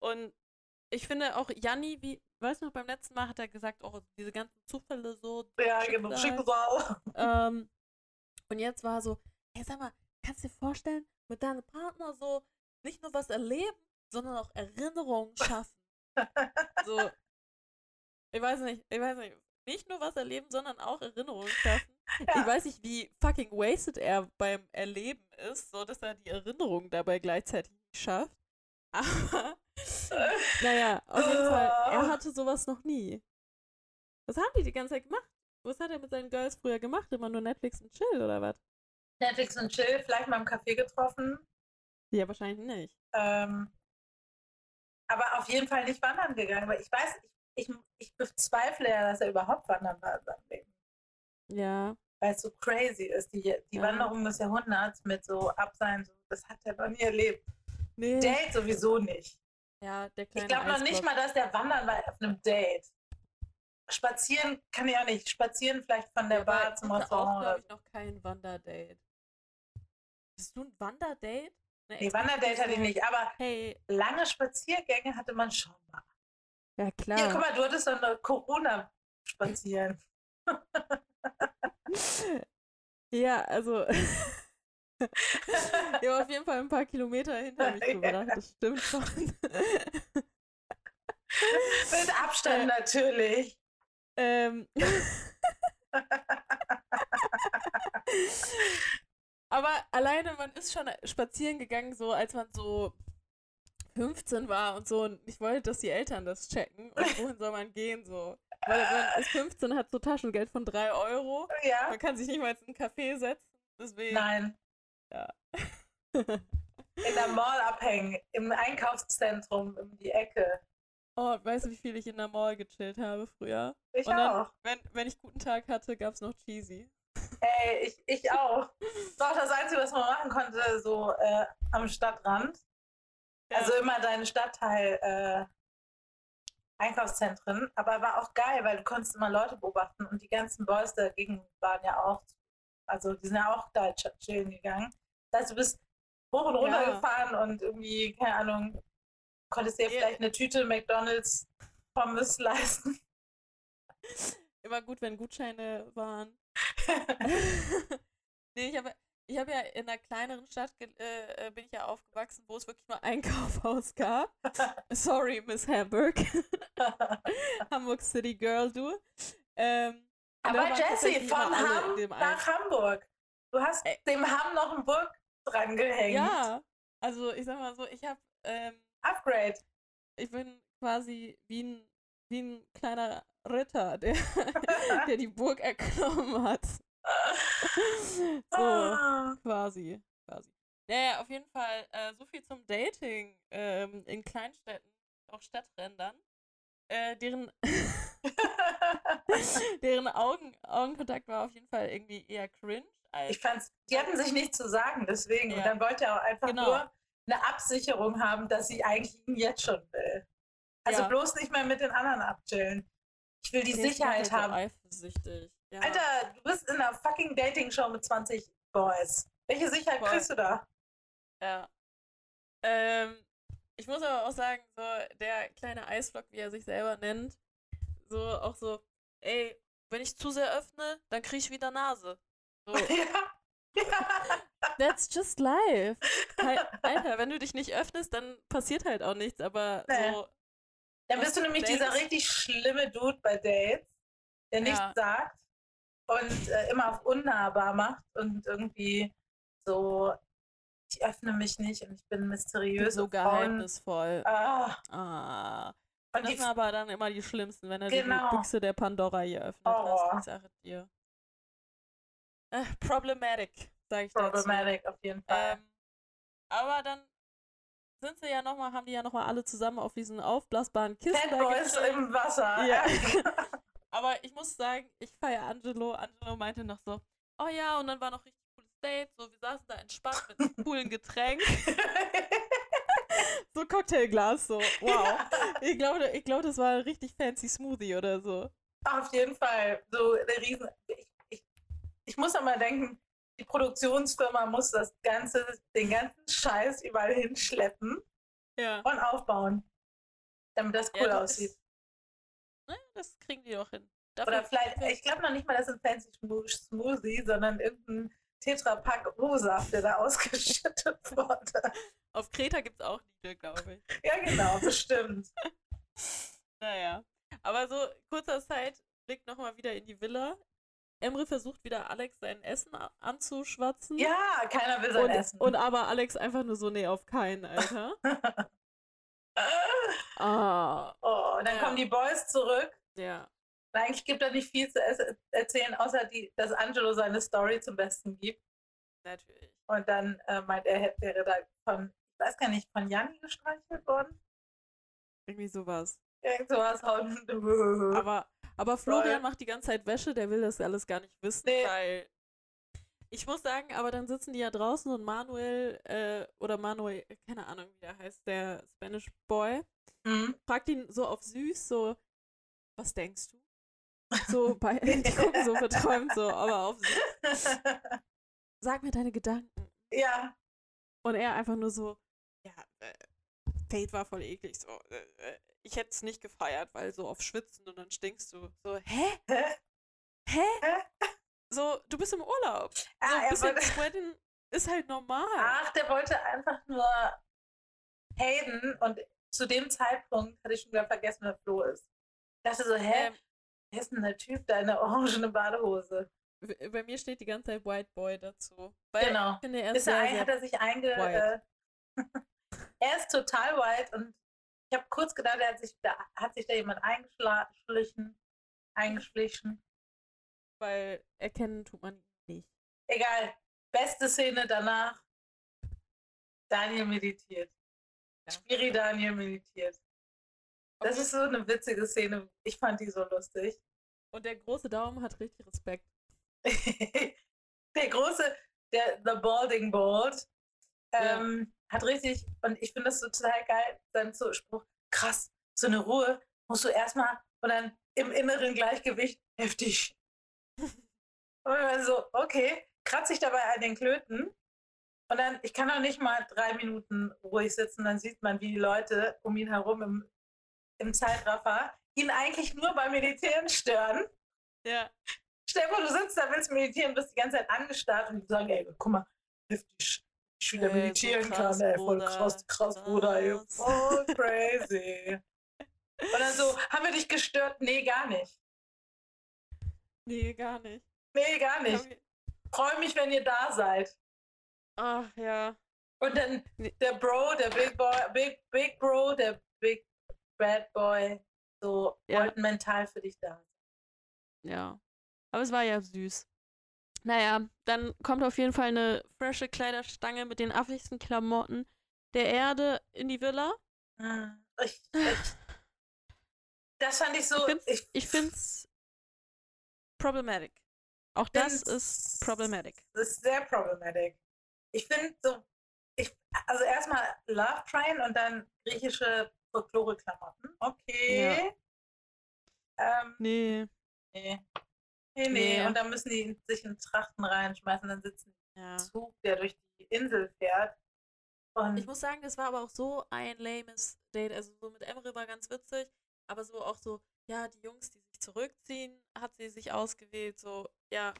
Und ich finde auch Janni, wie, weißt du noch, beim letzten Mal hat er gesagt, oh, diese ganzen Zufälle so. Ja, genau. Schicksal. Ähm, und jetzt war so, hey, sag mal, kannst du dir vorstellen, mit deinem Partner so nicht nur was erleben, sondern auch Erinnerungen schaffen. so, ich weiß nicht, ich weiß nicht, nicht nur was erleben, sondern auch Erinnerungen schaffen. Ja. Ich weiß nicht, wie fucking wasted er beim Erleben ist, so dass er die Erinnerungen dabei gleichzeitig schafft. Aber, naja, auf jeden Fall, er hatte sowas noch nie. Was haben die die ganze Zeit gemacht? Was hat er mit seinen Girls früher gemacht? Immer nur Netflix und Chill oder was? Netflix und Chill, vielleicht mal im Café getroffen. Ja, wahrscheinlich nicht. Ähm, aber auf jeden Fall nicht wandern gegangen, weil ich weiß, ich, ich, ich bezweifle ja, dass er überhaupt wandern war in seinem Leben. Ja. Weil es so crazy ist. Die, die Ja. Wanderung des Jahrhunderts mit so Absein, so, das hat er noch nie erlebt. Nee. Date sowieso nicht. ja, der kleine Ich glaube noch nicht mal, dass der wandern war auf einem Date. Spazieren kann ich auch nicht. Spazieren vielleicht von der Ja, Bar ich zum Restaurant. glaube Oder ich, noch kein Wanderdate. Bist du ein Wanderdate? Eine nee, Wanderdate hatte ich nicht, aber Hey, lange Spaziergänge hatte man schon mal. ja klar. Hier, guck mal, du hattest doch eine Corona-Spazieren. ja, also. ich habe auf jeden Fall ein paar Kilometer hinter mich gebracht, das stimmt schon. Mit Abstand natürlich. ähm. Aber alleine, man ist schon spazieren gegangen, so als man so 15 war und so. Und ich wollte, dass die Eltern das checken. Und wohin soll man gehen, so. Weil man ist 15, hat so Taschengeld von 3 Euro. Ja? Man kann sich nicht mal in einen Café setzen. Deswegen. Nein. Ja. In der Mall abhängen, im Einkaufszentrum, um die Ecke. oh, weißt du, wie viel ich in der Mall gechillt habe früher? Ich dann, auch. wenn, wenn ich guten Tag hatte, gab es noch Cheesy. Ey, ich, ich auch. Das war auch das Einzige, was man machen konnte, so äh, am Stadtrand. Also immer deinen Stadtteil äh, Einkaufszentren. Aber war auch geil, weil du konntest immer Leute beobachten und die ganzen Boys dagegen waren ja auch, also die sind ja auch da ch- chillen gegangen. Das heißt, du bist hoch und runter Ja. gefahren und irgendwie, keine Ahnung, konntest dir Ja. vielleicht eine Tüte McDonalds Pommes leisten. Immer gut, wenn Gutscheine waren. nee, ich habe ich hab ja in einer kleineren Stadt äh, äh, bin ich ja aufgewachsen, wo es wirklich nur ein Kaufhaus gab. Sorry, Miss Hamburg. Hamburg City Girl, du. Ähm, Aber Jesse, von Hamm nach einen. Hamburg. Du hast Ey. dem Hamm noch ein Burg dran gehängt. Ja, also ich sag mal so, ich habe, ähm, Upgrade. ich bin quasi wie ein, wie ein kleiner Ritter, der, der die Burg erklommen hat. so. Ah. Quasi, quasi. Naja, auf jeden Fall äh, so viel zum Dating ähm, in Kleinstädten, auch Stadträndern. Äh, deren deren Augen, Augenkontakt war auf jeden Fall irgendwie eher cringe. Ich fand's, die hatten sich nichts zu sagen, deswegen. Ja. Und dann wollte er auch einfach Genau. nur eine Absicherung haben, dass sie eigentlich ihn jetzt schon will. Also Ja. bloß nicht mehr mit den anderen abchillen. Ich will die ist Sicherheit halt haben. Eifersüchtig. Ja. Alter, du bist in einer fucking Dating-Show mit 20 Boys. Welche Sicherheit Voll. kriegst du da? Ja. Ähm, ich muss aber auch sagen, so der kleine Eisblock, wie er sich selber nennt, so auch so, ey, wenn ich zu sehr öffne, dann krieg ich wieder Nase. So, ja. that's just life. Alter, wenn du dich nicht öffnest, dann passiert halt auch nichts, aber Nee. so, Dann bist du nämlich Dates? dieser richtig schlimme Dude bei Dates, der nichts Ja. sagt und äh, immer auf unnahbar macht und irgendwie so, ich öffne mich nicht und ich bin mysteriös. so geheimnisvoll. Ah, Ah. und Das die sind aber dann immer die schlimmsten, wenn er Genau. die Büchse der Pandora hier öffnet. Oh. Das, ich sage dir. Äh, problematic, sag ich dazu. problematic auf jeden Fall. Ähm, aber dann sind sie ja nochmal, haben die ja nochmal alle zusammen auf diesen aufblasbaren Kissen. Bad Boys im Wasser. Ja. Aber ich muss sagen, ich feiere Angelo. Angelo meinte noch so, oh ja, und dann war noch richtig cooles Date. So, wir saßen da entspannt mit einem coolen Getränk. so Cocktailglas, so. Wow. Ja. Ich glaube, ich glaub, das war ein richtig fancy Smoothie oder so. Auf jeden Fall. So der Riesen. Ich, ich, muss auch mal denken, die Produktionsfirma muss das ganze, den ganzen Scheiß überall hinschleppen ja. und aufbauen, damit das cool ja, das aussieht. Ist, ne, das kriegen die doch hin. Dafür Oder vielleicht, ich glaube noch nicht mal, das ist ein fancy Smoothie, sondern irgendein Tetrapack O-Saft, der da ausgeschüttet wurde. Auf Kreta gibt es auch Lidl, glaube ich. Ja, genau, bestimmt. naja. Aber so kurzer Zeit blickt nochmal wieder in die Villa. Emre versucht wieder Alex sein Essen anzuschwatzen. Ja, keiner will sein und, Essen. Und aber Alex einfach nur so, nee, auf keinen, Alter. ah. Oh, und dann ja. kommen die Boys zurück. Ja. Eigentlich gibt er nicht viel zu erzählen, außer die, dass Angelo seine Story zum Besten gibt. Natürlich. Und dann äh, meint er, wäre da von, ich weiß gar nicht, von Janni gestreichelt worden. Irgendwie sowas. Irgend sowas. Aber aber Florian macht die ganze Zeit Wäsche, der will das alles gar nicht wissen, nee. weil ich muss sagen, aber dann sitzen die ja draußen und Manuel äh, oder Manuel, keine Ahnung, wie der heißt, der Spanish Boy, mhm. fragt ihn so auf süß, so, was denkst du? So, bei, die gucken so verträumt so, aber auf süß. Sag mir deine Gedanken. Ja. Und er einfach nur so, ja, äh, Fate war voll eklig, so, äh, äh ich hätte es nicht gefeiert, weil so auf Schwitzen und dann stinkst du. So, hä? Hä? Hä? So, du bist im Urlaub. Ah, so ein bisschen wollte... sweaten ist halt normal. Ach, der wollte einfach nur haten und zu dem Zeitpunkt hatte ich schon wieder vergessen, wer Flo ist. Ich dachte so, hä? Ähm, wer ist denn der Typ da in der orangene Badehose? Bei mir steht die ganze Zeit White Boy dazu. Weil genau. Ich finde, er ist, ist sehr, er, hat er sich einge... Äh, er ist total white und ich habe kurz gedacht, hat sich, da, hat sich da jemand eingeschlichen, eingeschlichen. Weil erkennen tut man nicht. Egal. Beste Szene danach. Daniel meditiert. Ja. Spiri Daniel meditiert. Das okay. ist so eine witzige Szene. Ich fand die so lustig. Und der große Daumen hat richtig Respekt. der große, der The Balding Bald, ähm, hat richtig, und ich finde das total geil, dann so Spruch, krass, so eine Ruhe musst du erstmal und dann im inneren Gleichgewicht heftig. und dann so, okay, kratze ich dabei an den Klöten und dann, ich kann auch nicht mal drei Minuten ruhig sitzen, dann sieht man, wie die Leute um ihn herum im, im Zeitraffer ihn eigentlich nur beim Meditieren stören. Ja. Stell dir vor, du sitzt da, willst meditieren, bist die ganze Zeit angestarrt und die sagen, ey, guck mal, heftig, ich wieder meditieren so kann, ey, voll krass, krass, Bruder, ey, voll crazy. Und dann so, haben wir dich gestört? Nee, gar nicht. Nee, gar nicht. Nee, gar nicht. Freue mich, wenn ihr da seid. Ach, ja. Und dann der Bro, der Big Boy, Big, Big Bro, der Big Bad Boy, so ja. wollten mental für dich da sein. Ja. Aber es war ja süß. Naja, dann kommt auf jeden Fall eine frische Kleiderstange mit den affigsten Klamotten der Erde in die Villa. Ah, ich, ich, das fand ich so. Ich find's, ich, ich find's problematic. Auch das ist problematic. Das ist sehr problematic. Ich finde so, ich, also erstmal Love Train und dann griechische Folklore-Klamotten. Okay. Ja. Ähm, nee. Nee. Nee, nee, nee. Und dann müssen die sich in Trachten reinschmeißen, dann sitzen ja. Zug, der durch die Insel fährt. Und ich muss sagen, das war aber auch so ein lames Date. Also so mit Emre war ganz witzig, aber so auch so, ja, die Jungs, die sich zurückziehen, hat sie sich ausgewählt. So, ja,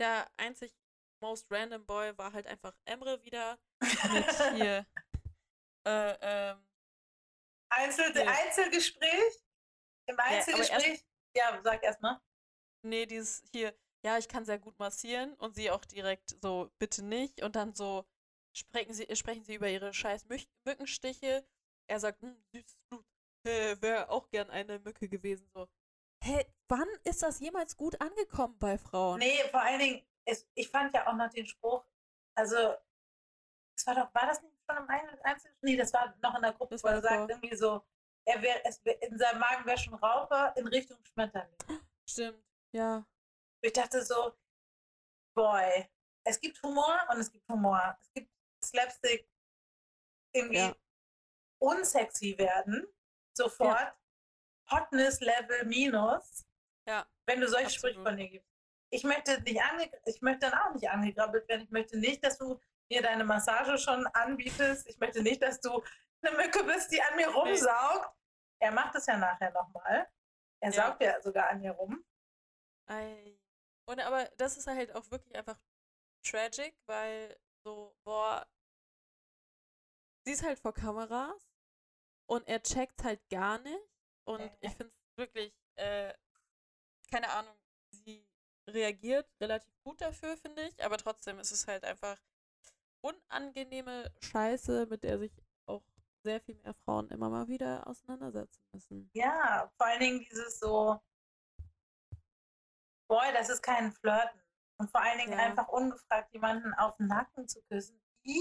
der einzig most random Boy war halt einfach Emre wieder mit hier. Äh, ähm, Einzel hier. Einzelgespräch? Im Einzelgespräch? Ja, ja sag erstmal nee, dieses hier, ja, ich kann sehr gut massieren und sie auch direkt so, bitte nicht. Und dann so sprechen sie, sprechen sie über ihre scheiß Mü Mückenstiche. Er sagt, hm, süßes Blut. Äh, Wäre auch gern eine Mücke gewesen. So. Hä, wann ist das jemals gut angekommen bei Frauen? Nee, vor allen Dingen, es, ich fand ja auch noch den Spruch, also das war doch, war das nicht schon im Einzel? Nee, das war noch in der Gruppe, Das wo er war sagt irgendwie so, er wär, es wär, in seinem Magen wäre schon Raucher in Richtung Schmetterling. Stimmt. Ja. Ich dachte so, boy, es gibt Humor und es gibt Humor. Es gibt Slapstick irgendwie Ja. unsexy werden, sofort. Hotness-Level minus, Ja. wenn du solche Absolut. Sprüche von dir gibst. Ich möchte nicht ange ich möchte dann auch nicht angegrabbelt werden. Ich möchte nicht, dass du mir deine Massage schon anbietest. Ich möchte nicht, dass du eine Mücke bist, die an mir rumsaugt. Er macht es ja nachher nochmal. Er Ja. saugt ja sogar an mir rum. Und aber das ist halt auch wirklich einfach tragic, weil so, boah, sie ist halt vor Kameras und er checkt halt gar nicht. Und Nee. ich finde es wirklich, äh, keine Ahnung, sie reagiert relativ gut dafür, finde ich, aber trotzdem ist es halt einfach unangenehme Scheiße, mit der sich auch sehr viel mehr Frauen immer mal wieder auseinandersetzen müssen. Ja, vor allen Dingen dieses so, boy, das ist kein Flirten. Und vor allen Dingen Ja. einfach ungefragt jemanden auf den Nacken zu küssen. Wie?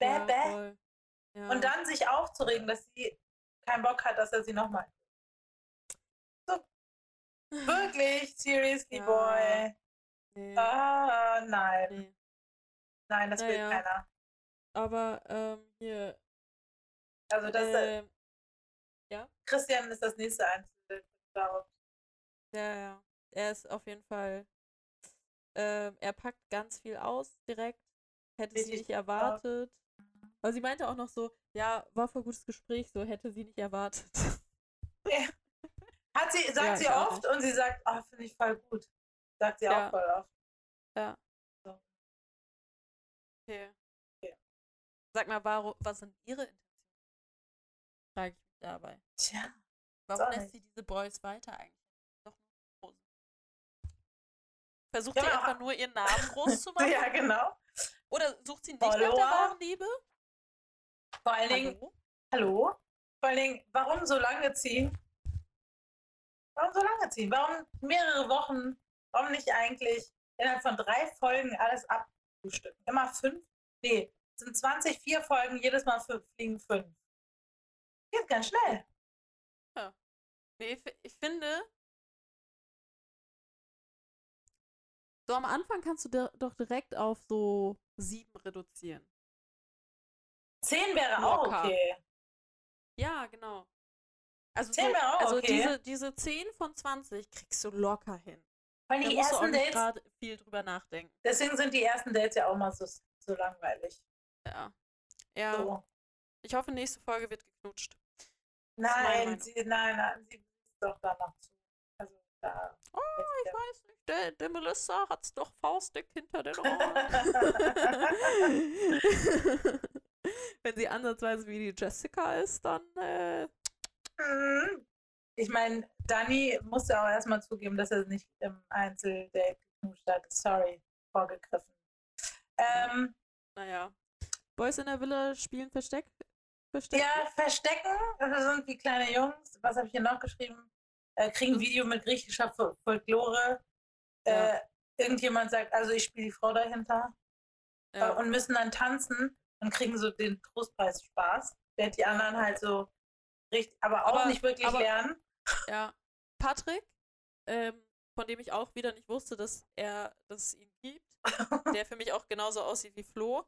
Bäh, Ja, bäh. Ja. Und dann sich aufzuregen, dass sie keinen Bock hat, dass er sie nochmal. So, wirklich, seriously, Ja. boy. Nee, Ah, nein. nee. Nein, das will Naja. keiner. Aber ähm, hier, Also das äh, ähm, Christian ist das nächste Einzel. darauf. ja, ja, er ist auf jeden Fall, ähm, er packt ganz viel aus direkt, hätte sie nicht erwartet. Aber sie meinte auch noch so, ja, war voll gutes Gespräch, so hätte sie nicht erwartet. Hat sie, sagt Ja, sie oft und sie sagt, oh, finde ich voll gut. Sagt sie Ja. auch voll oft. Ja. So. Okay. Okay. Sag mal, warum, was sind ihre Intentionen? Frage ich mich dabei. Tja. Warum lässt nicht. sie diese Boys weiter eigentlich? Versucht Ja, sie aber- einfach nur ihren Namen groß zu machen? Ja, genau. Oder sucht sie nicht nach der Follower? wahren Liebe? Vor allen Dingen, Hallo? hallo? Vor allen Dingen, warum so lange ziehen? Warum so lange ziehen? Warum mehrere Wochen? Warum nicht eigentlich innerhalb von drei Folgen alles abfrühstücken? Immer fünf? Nee, es sind 20, vier Folgen, jedes Mal fünf, fliegen fünf. Geht ganz schnell. Nee, ich, fi- ich finde, so am Anfang kannst du dir doch direkt auf so sieben reduzieren. Zehn wäre auch Locker. okay. Ja, genau. Also, Zehn so, wäre auch also okay. diese, diese 10 von 20 kriegst du locker hin. Weil Da die musst du auch ersten nicht Dates, gerade viel drüber nachdenken. deswegen sind die ersten Dates ja auch mal so, so langweilig. Ja. Ja. So. Ich hoffe, nächste Folge wird geknutscht. Nein, sie, nein, nein, sie ist doch da noch zu. Da. Oh, ich weiß nicht, der, der Melissa hat's doch faustdick hinter den Ohren. Wenn sie ansatzweise wie die Jessica ist, dann äh. Ich meine, Dani musste auch erstmal zugeben, dass er nicht im Einzeldate geknuscht hat. Sorry, vorgegriffen. Ähm, naja. Boys in der Villa spielen Versteck. Versteck. ja, verstecken, das sind wie kleine Jungs. Was habe ich hier noch geschrieben? Äh, kriegen ein Video mit griechischer Fol- Folklore. Äh, Ja. irgendjemand sagt, also ich spiele die Frau dahinter. ja. Äh, und müssen dann tanzen und kriegen so den Trostpreis Spaß, während die anderen halt so richtig, aber auch Aber- nicht wirklich aber- lernen. Ja, Patrick, ähm, von dem ich auch wieder nicht wusste, dass er, dass es ihn gibt, der für mich auch genauso aussieht wie Flo,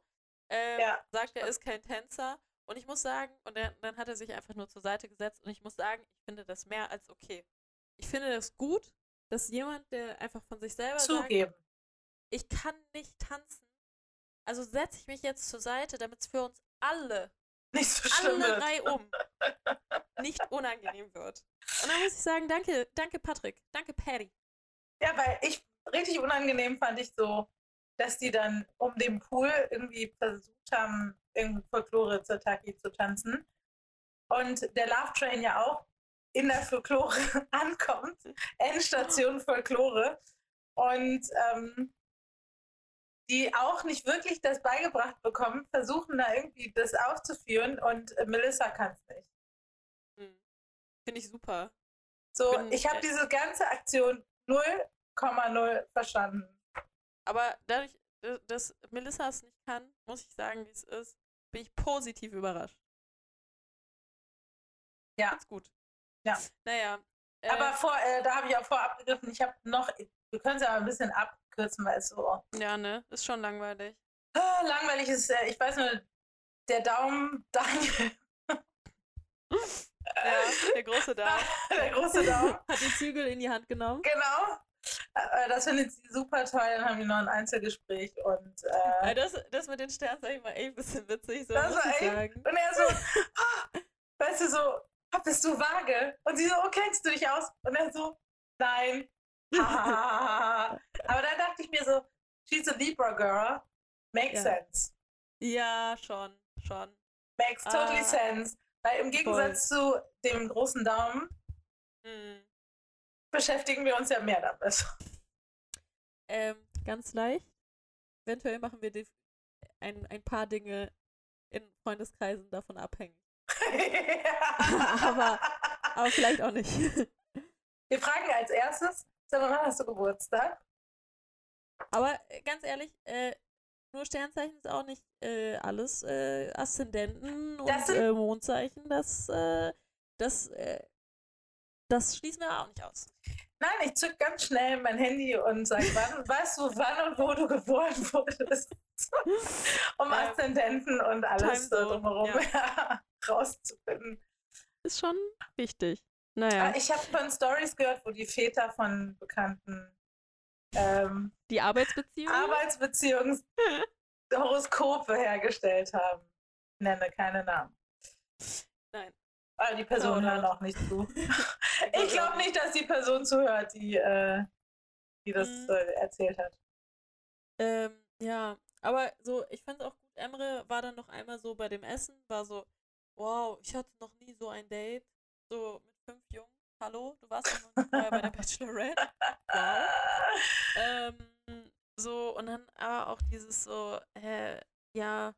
ähm, Ja, sagt, er ist kein Tänzer. Und ich muss sagen, und dann, dann hat er sich einfach nur zur Seite gesetzt und ich muss sagen, ich finde das mehr als okay. Ich finde das gut, dass jemand, der einfach von sich selber sagt, Zugeben. ich kann nicht tanzen, also setze ich mich jetzt zur Seite, damit es für uns alle Nicht so alle wird. reihum nicht unangenehm wird. Und dann muss ich sagen, danke, danke Patrick, danke Patty. Ja, weil ich richtig unangenehm fand ich so, dass die dann um den Pool irgendwie versucht haben, irgendwie Folklore zur Taki zu tanzen. Und der Love Train ja auch in der Folklore ankommt. Endstation Folklore. Und ähm, die auch nicht wirklich das beigebracht bekommen, versuchen da irgendwie das aufzuführen und äh, Melissa kann es nicht. Hm. Finde ich super. So, Bin- ich habe diese ganze Aktion 0,0 verstanden. Aber dadurch, dass Melissa es nicht kann, muss ich sagen, wie es ist, bin ich positiv überrascht. Ja. Ganz gut. Ja. Naja. Äh, Aber vor, äh, da habe ich auch vorab begriffen, ich habe noch, wir können es mal ein bisschen abkürzen, weil es so ja, ne? Ist schon langweilig. ah, langweilig ist. Äh, ich weiß nur, der Daumen, Daniel, Ja, der große da. der große Daumen, Hat die Zügel in die Hand genommen. genau. Äh, das findet sie super toll, dann haben die noch ein Einzelgespräch und äh, Äh, Das, das mit den Sternen war echt ein bisschen witzig, so Das war ich echt- sagen. Und er so, ah, weißt du, so, bist du vage? Und sie so, oh, kennst du dich aus? Und er so, nein. Aber dann dachte ich mir so, she's a Libra girl. Makes Ja. sense. Ja, schon, schon. Makes totally Ah. sense. Weil im Gegensatz zu dem großen Daumen Hm. beschäftigen wir uns ja mehr damit. Ähm, ganz leicht. Eventuell machen wir die, ein, ein paar Dinge in Freundeskreisen davon abhängig. Aber- Aber vielleicht auch nicht. wir fragen als erstes, sag mal, wann hast du Geburtstag? Aber äh, ganz ehrlich, äh, nur Sternzeichen ist auch nicht äh, alles. Äh, Aszendenten und Das sind- äh, Mondzeichen, das, äh, das, äh, das schließen wir auch nicht aus. Nein, ich zück ganz schnell mein Handy und sage, wann, weißt du, wann und wo du geboren wurdest? um Ähm, Aszendenten und alles so drumherum rauszufinden. Ist schon wichtig. Naja, Ah, Ich habe von Stories gehört, wo die Väter von bekannten ähm, die Arbeitsbeziehung. Arbeitsbeziehungen Horoskope hergestellt haben. Ich nenne keine Namen. Nein. Aber die Person hört no. auch nicht zu. Ich glaube nicht, dass die Person zuhört, die, äh, die das Mhm. äh, erzählt hat. Ähm, ja, aber so, ich fand auch gut, Emre war dann noch einmal so bei dem Essen, war so, wow, ich hatte noch nie so ein Date, so mit fünf Jungen. Hallo, du warst doch noch vorher bei der Bachelorette. Wow. Ähm, so, und dann aber auch dieses so, äh, ja,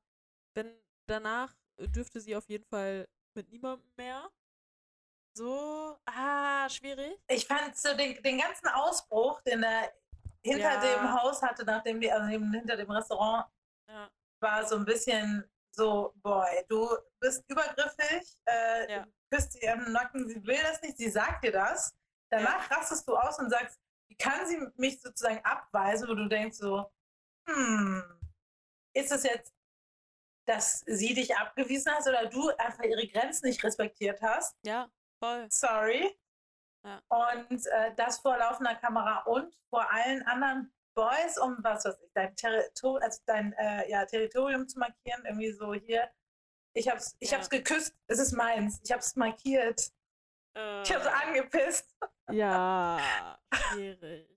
wenn danach dürfte sie auf jeden Fall mit niemandem mehr. So, ah, schwierig. Ich fand so den, den ganzen Ausbruch, den er hinter Ja. dem Haus hatte, nachdem die, also hinter dem Restaurant, Ja. war so ein bisschen so, boy, du bist übergriffig, äh, Ja. küsst sie ihren Nacken, sie will das nicht, sie sagt dir das. Danach rastest du aus und sagst, wie kann sie mich sozusagen abweisen, wo du denkst so, hm, ist es jetzt, dass sie dich abgewiesen hat oder du einfach ihre Grenzen nicht respektiert hast? Ja, voll. sorry. Ja. Und äh, das vor laufender Kamera und vor allen anderen Boys, um was weiß ich, dein, Territor also dein äh, ja, Territorium zu markieren, irgendwie so hier. Ich hab's, ich Ja. hab's geküsst, es ist meins. Ich hab's markiert. Ich hab's Äh, angepisst. Ja, schwierig.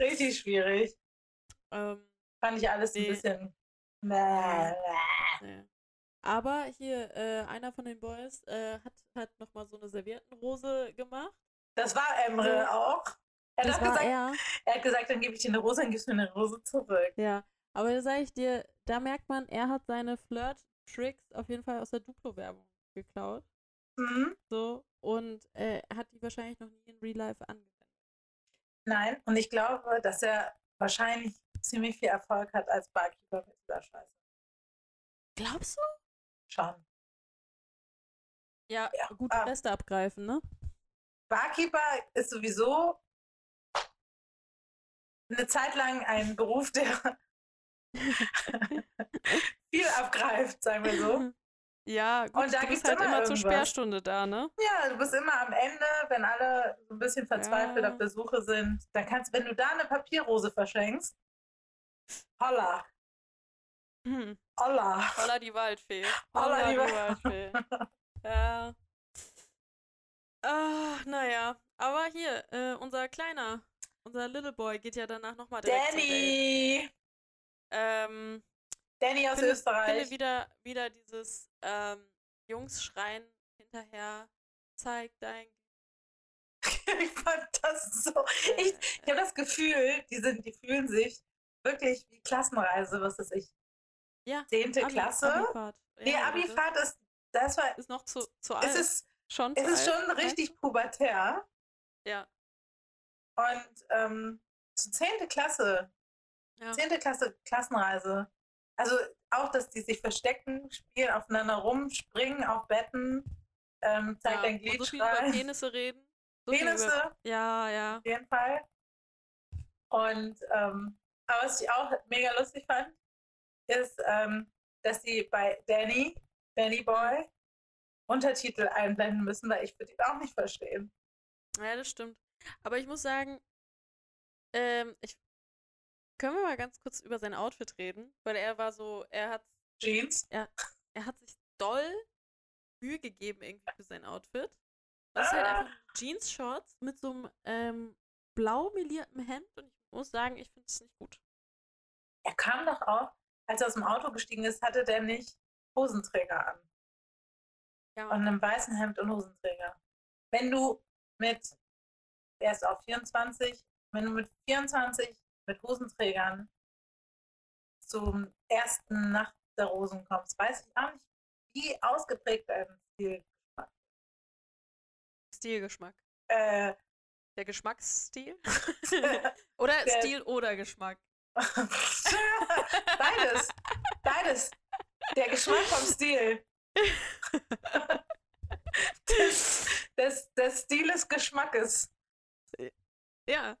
Richtig schwierig. Ähm, Fand ich alles Nee. ein bisschen. Ja. Aber hier, äh, einer von den Boys äh, hat, hat nochmal so eine Serviettenrose gemacht. Das war Emre auch. Er das hat, gesagt, er. er hat gesagt, dann gebe ich dir eine Rose, dann gibst du mir eine Rose zurück. Ja. Aber da sage ich dir, da merkt man, er hat seine Flirt-Tricks auf jeden Fall aus der Duplo-Werbung geklaut. Mhm. So. Und äh, er hat die wahrscheinlich noch nie in Real Life angewendet. Nein, und ich glaube, dass er wahrscheinlich ziemlich viel Erfolg hat als Barkeeper mit dieser Scheiße. Glaubst du? Schon. Ja, Ja, gute ah. Reste abgreifen, ne? Barkeeper ist sowieso eine Zeit lang ein Beruf, der viel abgreift, sagen wir so. Ja, gut, Und da du bist halt immer immer zur. Sperrstunde da, ne? Ja, du bist immer am Ende, wenn alle so ein bisschen verzweifelt Ja. auf der Suche sind, dann kannst, wenn du da eine Papierrose verschenkst, holla, Hm. holla. Holla die Waldfee. Holla die Waldfee. ja. Ah, naja. Aber hier, äh, unser Kleiner, unser Little Boy geht ja danach nochmal direkt. Danny! Ähm, Danny aus finde, Österreich. finde wieder, wieder dieses ähm, Jungs schreien hinterher, zeig dein ich fand das so. Ich, ich habe das Gefühl, die, sind, die fühlen sich wirklich wie Klassenreise, was ist ich? Ja, Zehnte Abi- Klasse? Abifahrt. nee, Ja, Abifahrt ist, das war, ist noch zu, zu alt. es ist, schon es ist alt, schon ne? richtig pubertär. Ja. Und ähm, zu zehnte Klasse, Ja. zehnte Klasse Klassenreise. also auch, dass die sich verstecken, spielen, aufeinander rumspringen, auf Betten, ähm, zeigt ja, dein und so viel über. Penisse reden. So Penisse, Über, ja, ja. auf jeden Fall. Und ähm, aber was ich auch mega lustig fand, ist, ähm, dass sie bei Danny, Danny Boy, Untertitel einblenden müssen, weil ich würde ihn auch nicht verstehen. Ja, das stimmt. Aber ich muss sagen, ähm, ich, können wir mal ganz kurz über sein Outfit reden? Weil er war so, er hat, Jeans. er hat sich doll Mühe gegeben irgendwie für sein Outfit. Das ist halt Ah. einfach Jeans-Shorts mit so einem ähm, blau melierten Hemd und ich muss sagen, ich finde es nicht gut. Er kam doch auch, als er aus dem Auto gestiegen ist, hatte der nicht Hosenträger an. Ja, Und einem weißen Hemd und Hosenträger. Wenn du mit, er ist auf 24, wenn du mit 24 mit Hosenträgern zum ersten Nacht der Rosen kommst, weiß ich auch nicht, wie ausgeprägt dein Stil Stilgeschmack. äh, Der Geschmacksstil? oder Der- Stil oder Geschmack? Beides. Beides. Der Geschmack vom Stil. des, des, des Stiles Geschmackes. Ja,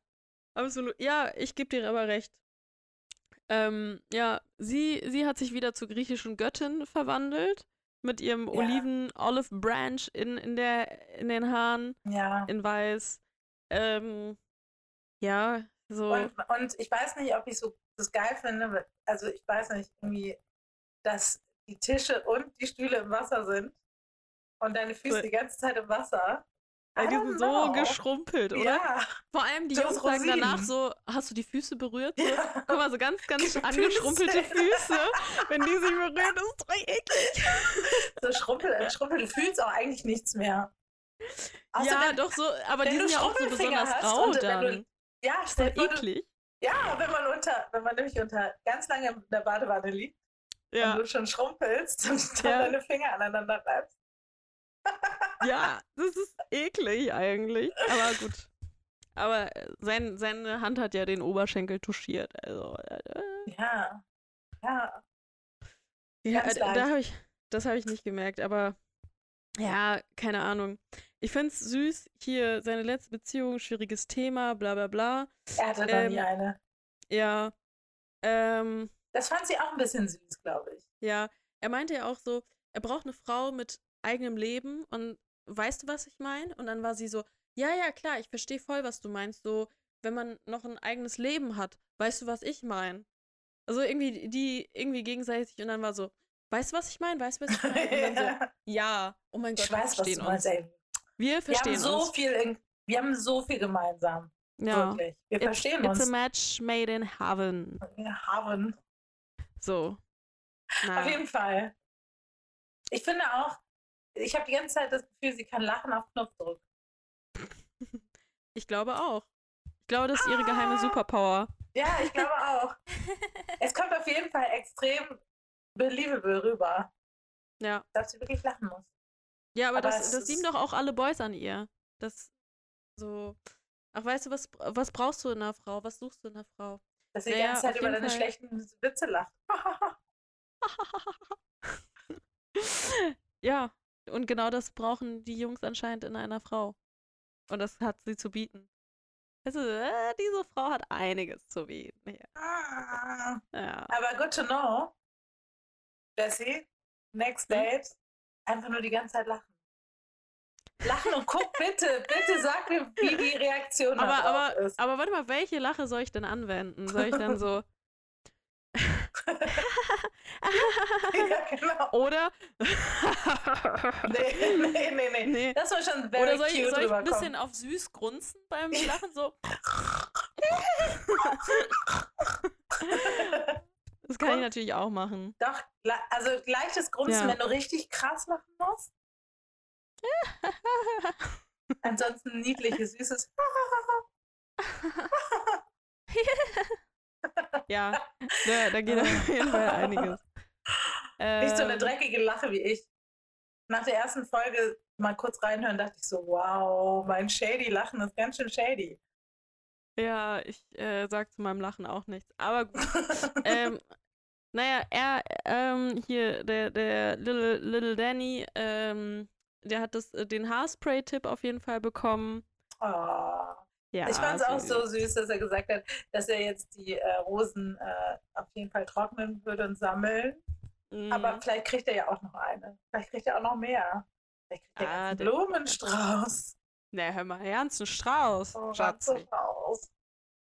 absolut. Ja, ich gebe dir aber recht. Ähm, ja, sie, sie hat sich wieder zur griechischen Göttin verwandelt. Mit ihrem Ja. Oliven-Olive-Branch in, in, der, in den Haaren, Ja. in weiß. Ähm, ja, so. Und, und ich weiß nicht, ob ich so das geil finde. Also ich weiß nicht, irgendwie, dass die Tische und die Stühle im Wasser sind und deine Füße So- die ganze Zeit im Wasser. Ja, die sind so know. geschrumpelt, oder? Ja. Vor allem die so Jungs sagen danach Rosinen. so, hast du die Füße berührt? So, ja. Guck mal, so ganz, ganz angeschrumpelte Füße. Wenn die sich berühren, ist doch eklig. So schrumpel, schrumpel, du fühlst auch eigentlich nichts mehr. Außer ja, wenn, doch so, aber die sind ja auch so besonders rau dann. du- ja, ist doch du- eklig. Ja, wenn man unter, wenn man nämlich unter ganz lange in der Badewanne liegt Ja, und du schon schrumpelst und dann Ja. deine Finger aneinander reibst. Ja, das ist eklig eigentlich. Aber gut. Aber äh, sein, seine Hand hat ja den Oberschenkel touchiert. Also, äh, Ja. Ja. ja, Ganz äh, da habe ich, das habe ich nicht gemerkt. Aber ja, keine Ahnung. Ich finde es süß. Hier seine letzte Beziehung, schwieriges Thema, bla bla bla. Er hatte noch Ähm, nie eine. Ja. Ähm, Das fand sie auch ein bisschen süß, glaube ich. Ja, er meinte ja auch so, er braucht eine Frau mit eigenem Leben und weißt du, was ich meine? Und dann war sie so, ja, ja, klar, ich verstehe voll, was du meinst. So, wenn man noch ein eigenes Leben hat, weißt du, was ich meine? Also irgendwie, die irgendwie gegenseitig und dann war so, weißt du, was ich meine? Weißt du, was ich meine? Und dann so, ja, oh mein Gott, ich wir weiß, was verstehen du meinst, uns. ey. Wir Wir verstehen haben so uns. viel in, wir haben so viel gemeinsam. Ja. Wirklich. Wir It's, verstehen it's a uns. match made in heaven. Wir haben. So. Auf Na, jeden Fall. Ich finde auch, ich habe die ganze Zeit das Gefühl, sie kann lachen auf Knopfdruck. ich glaube auch. Ich glaube, das ist ihre geheime Ah. Superpower. Ja, ich glaube auch. es kommt auf jeden Fall extrem believable rüber, Ja. dass sie wirklich lachen muss. Ja, aber, Aber das, das lieben doch auch alle Boys an ihr. Das so. Ach, weißt du, was, was brauchst du in einer Frau? Was suchst du in einer Frau? Dass sie die Naja, ganze Zeit über deine Fall. schlechten Witze lacht. ja, und genau das brauchen die Jungs anscheinend in einer Frau. Und das hat sie zu bieten. Du, äh, diese Frau hat einiges zu bieten. Ja. Ah. ja. Aber good to know. Jessie, next Hm? date, einfach nur die ganze Zeit lachen. Lachen und guck bitte, bitte sag mir, wie die Reaktion Aber, aber, ist. aber warte mal, welche Lache soll ich denn anwenden? Soll ich dann so. Ja, genau. Oder. Nee, nee, nee, nee. Nee. Das war schon very Oder soll ich, soll ich ein bisschen auf süß grunzen beim Lachen? So. Das kann ich natürlich auch machen. Doch, also leichtes Grunzen, Ja. wenn du richtig krass lachen musst. Ansonsten niedliches, süßes. Ja, da, da geht auf jeden Fall einiges. Nicht so eine Ähm, dreckige Lache wie ich. Nach der ersten Folge mal kurz reinhören, dachte ich so, wow, mein shady Lachen ist ganz schön shady. Ja, ich äh, sag zu meinem Lachen auch nichts. Aber gut. ähm, naja, er, ähm, hier, der, der Little, Little Danny, ähm, der hat das, äh, den Haarspray-Tipp auf jeden Fall bekommen. Oh. Ja, ich fand es auch so süß, dass er gesagt hat, dass er jetzt die äh, Rosen äh, auf jeden Fall trocknen würde und sammeln. Mhm. Aber vielleicht kriegt er ja auch noch eine. Vielleicht kriegt er auch noch mehr. Vielleicht kriegt er Ah, einen Blumenstrauß. Na, hör mal, Ernst, ein Strauß, Oh, Schatzi. ganz so raus.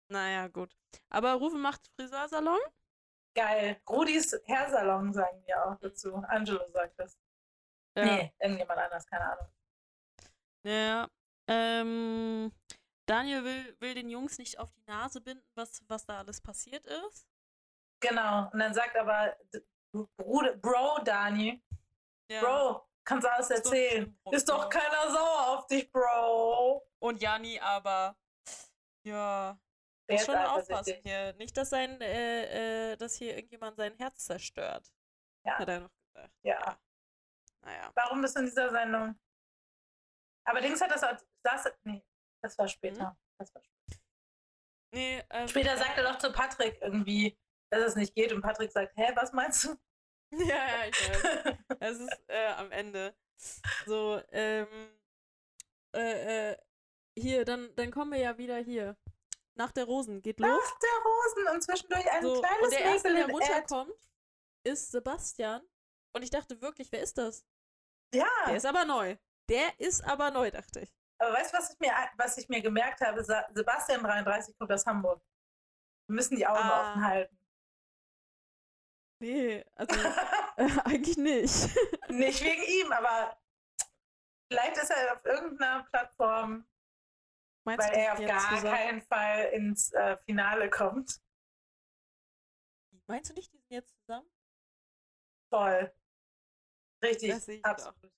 Naja, gut. Aber Rufen macht Friseursalon? Geil. Rudis Hairsalon sagen wir auch dazu. Angelo sagt das. Ja. Nee, irgendjemand anders, keine Ahnung. Ja. Ähm, Daniel will, will den Jungs nicht auf die Nase binden, was, was da alles passiert ist. Genau. Und dann sagt aber Bruder, Bro Dani, Ja. Bro, kannst du alles Ist doch erzählen? Bro. Ist doch keiner sauer auf dich, Bro. Und Jani aber. Ja. Der Muss ist schon aufpassen hier. Nicht, dass sein, äh, äh, dass hier irgendjemand sein Herz zerstört. Ja. Hat er noch gesagt. Ja. Naja. Warum bist du in dieser Sendung? Aber Dings hat das, das nee, das war später. Das war später. Nee, ähm, später sagt er doch zu Patrick irgendwie, dass es nicht geht und Patrick sagt, hä, was meinst du? Ja, ja, ich weiß. Es ist äh, am Ende. So, ähm, äh, äh, hier, dann, dann kommen wir ja wieder hier. Nach der Rosen. Geht los. Nach der Rosen und zwischendurch ein So, kleines und der erste, der runterkommt, ist Sebastian. Und ich dachte wirklich, wer ist das? Ja, Der ist aber neu. Der ist aber neu, dachte ich. Aber weißt du, was ich mir, was ich mir gemerkt habe? Sebastian 33 kommt aus Hamburg. Wir müssen die Augen Ah. offen halten. Nee, also äh, eigentlich nicht. Nicht wegen ihm, aber vielleicht ist er auf irgendeiner Plattform, Meinst weil er auf gar zusammen- keinen Fall ins äh, Finale kommt. Meinst du nicht, die sind jetzt zusammen? Voll. Richtig, absolut.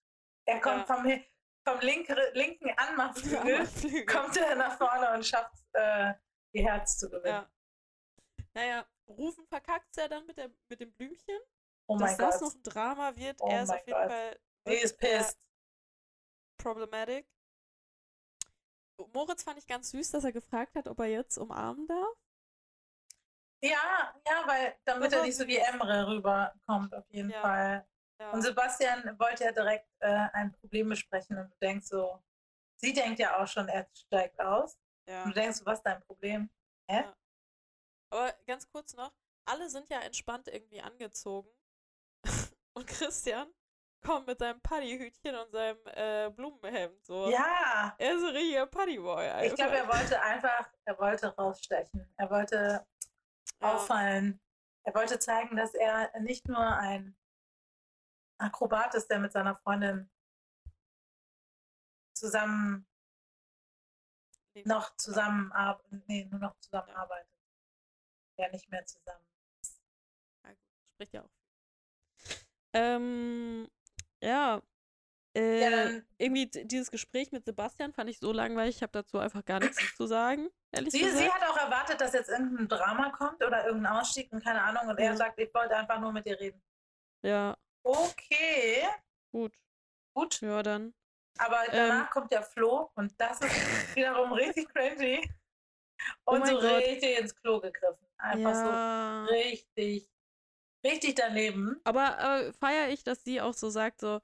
Er kommt Ja. vom, Hi- vom linker, linken Anmachflügel, kommt er nach vorne und schafft äh, ihr Herz zu gewinnen. Ja. Naja, Rufen verkackt ja dann mit, der, mit dem Blümchen. Oh Dass das Gott. noch ein Drama wird, Oh er ist auf jeden Gott. Fall Sie ist äh, pissed. problematic. Moritz fand ich ganz süß, dass er gefragt hat, ob er jetzt umarmen darf. Ja, ja, weil damit Das er nicht so wie. Emre rüberkommt, auf jeden Ja. Fall. Ja. Und Sebastian wollte ja direkt äh, ein Problem besprechen und du denkst so, sie denkt ja auch schon, er steigt aus. ja. Und du denkst so, was ist dein Problem? Aber ganz kurz noch, alle sind ja entspannt irgendwie angezogen. und Christian kommt mit seinem Paddyhütchen und seinem äh, Blumenhemd. So. Ja, Er ist ein richtiger Paddyboy. ich glaube, er wollte einfach, er wollte rausstechen. Er wollte Ja. auffallen. Er wollte zeigen, dass er nicht nur ein Akrobat ist, der mit seiner Freundin zusammen noch zusammenarbeitet, nee, nur noch zusammenarbeitet. Ja, nicht mehr zusammen. Ja, spricht ja auch. Ähm, ja. Äh, Ja, dann, irgendwie dieses Gespräch mit Sebastian fand ich so langweilig, ich habe dazu einfach gar nichts zu sagen, ehrlich sie, gesagt. sie hat auch erwartet, dass jetzt irgendein Drama kommt oder irgendein Ausstieg und keine Ahnung. Und er Ja. sagt, ich wollte einfach nur mit dir reden. ja, Okay, gut. gut. Ja, dann. Aber Ähm. danach kommt der Flo und das ist wiederum richtig cringy. Oh Und mein so Gott. richtig ins Klo gegriffen. Einfach ja. so richtig, richtig daneben. Aber äh, feiere ich, dass sie auch so sagt, so,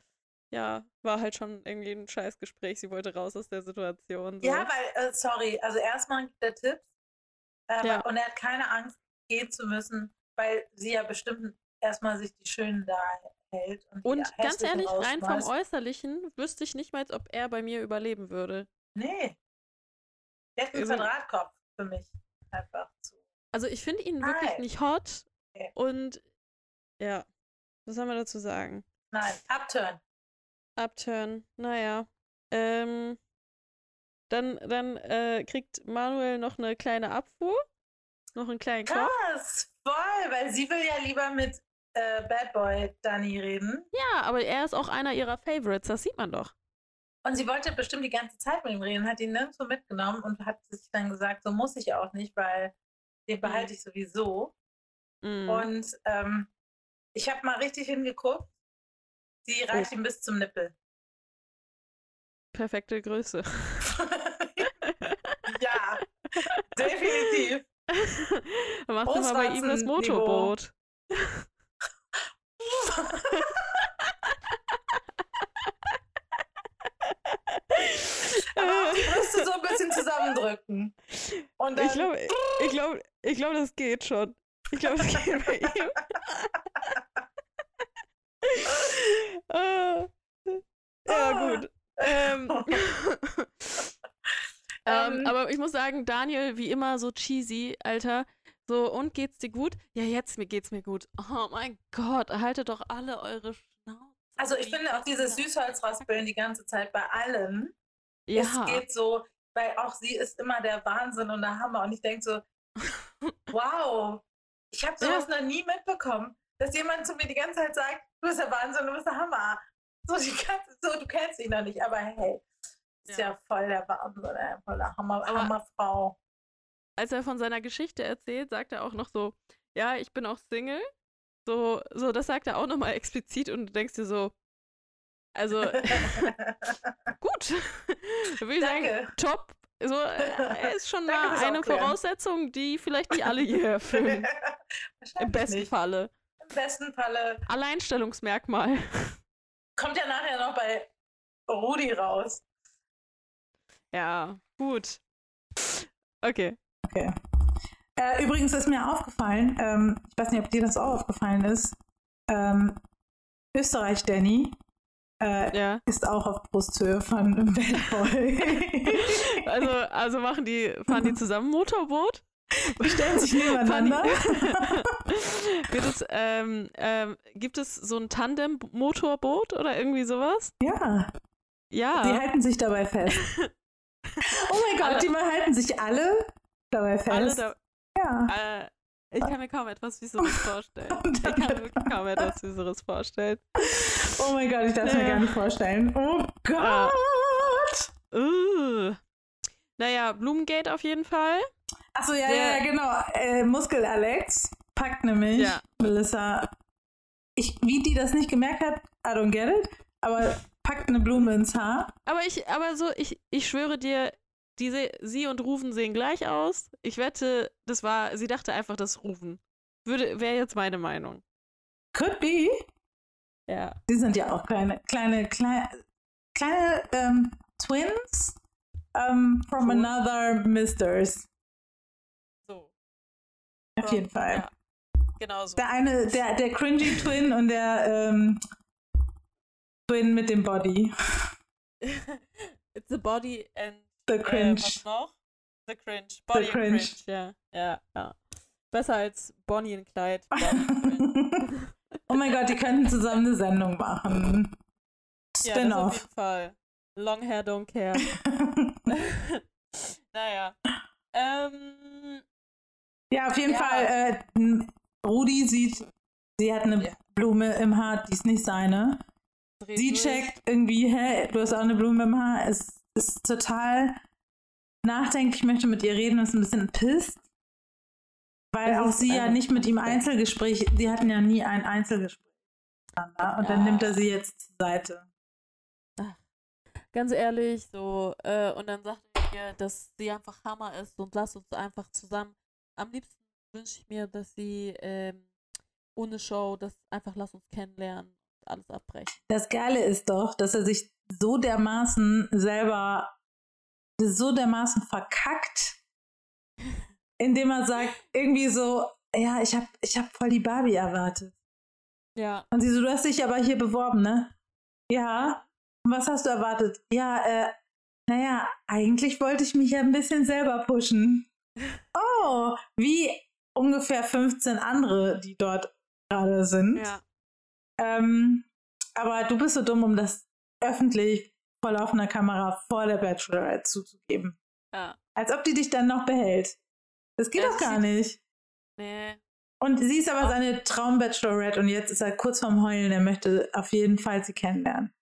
ja, war halt schon irgendwie ein scheiß Gespräch, sie wollte raus aus der Situation. So. Ja, weil, äh, sorry, also erstmal gibt er Tipps äh, Ja. und er hat keine Angst, gehen zu müssen, weil sie ja bestimmt erstmal sich die Schönen da hält. Und, Und ganz ehrlich, rein vom. Äußerlichen wüsste ich nicht mal, ob er bei mir überleben würde. Nee. Der einen Also- Quadratkopf für mich. Einfach zu. Also ich finde ihn wirklich Nein. nicht hot. Okay. Und ja, was soll man dazu sagen? Nein, Upturn. Upturn, naja. Ähm, dann dann äh, kriegt Manuel noch eine kleine Abfuhr. Noch einen kleinen Kopf. Krass, voll, weil sie will ja lieber mit äh, Bad Boy Danny reden. Ja, aber er ist auch einer ihrer Favorites, das sieht man doch. Und sie wollte bestimmt die ganze Zeit mit ihm reden, hat ihn nirgendwo mitgenommen und hat sich dann gesagt, so muss ich auch nicht, weil den behalte ich sowieso. Mhm. Und ähm, ich habe mal richtig hingeguckt. Sie reicht Oh. ihm bis zum Nippel. Perfekte Größe. ja, definitiv. Dann macht doch mal bei ihm das. Motorboot. Aber auch die Brüste so ein bisschen zusammendrücken. Und Ich glaube, ich glaube, ich glaube, das geht schon. Ich glaube, das geht bei ihm. Ah. ja, gut. Ähm, ähm, Ähm. aber ich muss sagen, Daniel, wie immer so cheesy, Alter. So, und geht's dir gut? Ja, jetzt mir geht's mir gut. Oh mein Gott, haltet doch alle eure Schnauze. also ich finde auch dieses Süßholzraspeln die ganze Zeit bei allen. Ja. Es geht so, weil auch sie ist immer der Wahnsinn und der Hammer. Und ich denke so, wow, ich habe sowas noch nie mitbekommen, dass jemand zu mir die ganze Zeit sagt, du bist der Wahnsinn, du bist der Hammer. So, die ganze, so du kennst ihn noch nicht, aber hey, ist ja, Ja. voll der Wahnsinn, voll der Hammer, Aber- Hammerfrau. Als er von seiner Geschichte erzählt, sagt er auch noch so, ja, ich bin auch Single. So, so das sagt er auch nochmal explizit und du denkst dir so, also gut. würde ich sagen, Danke. top. So, äh, ist schon Danke mal eine. Voraussetzung, die vielleicht nicht alle hier erfüllen. Im besten nicht. Falle. Im besten Falle Alleinstellungsmerkmal. kommt ja nachher noch bei Rudi raus. Ja, gut. Okay. Okay. Äh, übrigens ist mir aufgefallen, ähm, ich weiß nicht, ob dir das auch aufgefallen ist, ähm, Österreich Danny äh, Ja. ist auch auf Brusthöhe von Bad Boy. Also, also machen die, fahren die zusammen Motorboot? Stellen sich nebeneinander. Es, ähm, ähm, gibt es so ein Tandem-Motorboot oder irgendwie sowas? ja, die Ja. halten sich dabei fest. Oh mein Gott, Alle- die mal halten sich alle dabei fest. da, ja. äh, ich kann mir kaum etwas Süßeres vorstellen. Ich kann mir wirklich kaum etwas Süßeres vorstellen. Oh mein Gott, ich darf es mir gar nicht vorstellen. Oh. Gott! Uh. Naja, Blumengate auf jeden Fall. Achso, ja, Der- ja, genau. Äh, Muskel Alex packt nämlich Ja. Melissa. Ich, wie die das nicht gemerkt hat, I don't get it, aber packt eine Blume ins Haar. Aber ich, aber so, ich, ich schwöre dir, diese, sie und Rufen sehen gleich aus. Ich wette, das war, sie dachte einfach, das Rufen. Würde, wäre jetzt meine Meinung. Could be. Ja. Die sind ja auch kleine, kleine, kleine, kleine ähm, Twins ähm, from Cool. another Misters. So. Auf jeden Fall. Ja. Genau so. Der eine, der, der cringy Twin und der ähm, Twin mit dem Body. It's the body and The Äh, cringe. was noch? The Cringe. Body and Cringe. Cringe. Ja, ja, ja. Besser als Bonnie und Clyde. Cringe. oh mein Gott, die könnten zusammen eine Sendung machen. ja, das auf Spin-off. jeden Fall. Long hair, don't care. naja. Ähm, ja, auf jeden Ja. Fall. Äh, Rudi sieht, sie hat eine Ja. Blume im Haar, die ist nicht seine. dreh Sie durch. checkt irgendwie, hä, du hast auch eine Blume im Haar. Es ist total nachdenklich, möchte mit ihr reden und ist ein bisschen pisst. Weil auch sie ja nicht mit ihm. Einzelgespräch, sie hatten ja nie ein Einzelgespräch miteinander. Und dann Ja. nimmt er sie jetzt zur Seite. Ganz ehrlich, so, äh, und dann sagt er mir, dass sie einfach Hammer ist und lass uns einfach zusammen. Am liebsten wünsche ich mir, dass sie ähm, ohne Show, das einfach lass uns kennenlernen alles abbrechen. Das Geile ist doch, dass er sich so dermaßen selber, so dermaßen verkackt, indem er sagt, irgendwie so, ja, ich hab, ich hab voll die Barbie erwartet. Ja. Und sie so, du hast dich aber hier beworben, ne? Ja. Und was hast du erwartet? Ja, äh, naja, eigentlich wollte ich mich ja ein bisschen selber pushen. Oh, wie ungefähr 15 andere, die dort gerade sind. Ja. Ähm, aber du bist so dumm, um das öffentlich vor laufender Kamera vor der Bachelorette zuzugeben. Ja. Als ob die dich dann noch behält. Das geht Ja, doch gar nicht. Nee. Und sie ist aber Auch- seine Traum-Bachelorette und jetzt ist er kurz vorm Heulen. Er möchte auf jeden Fall sie kennenlernen.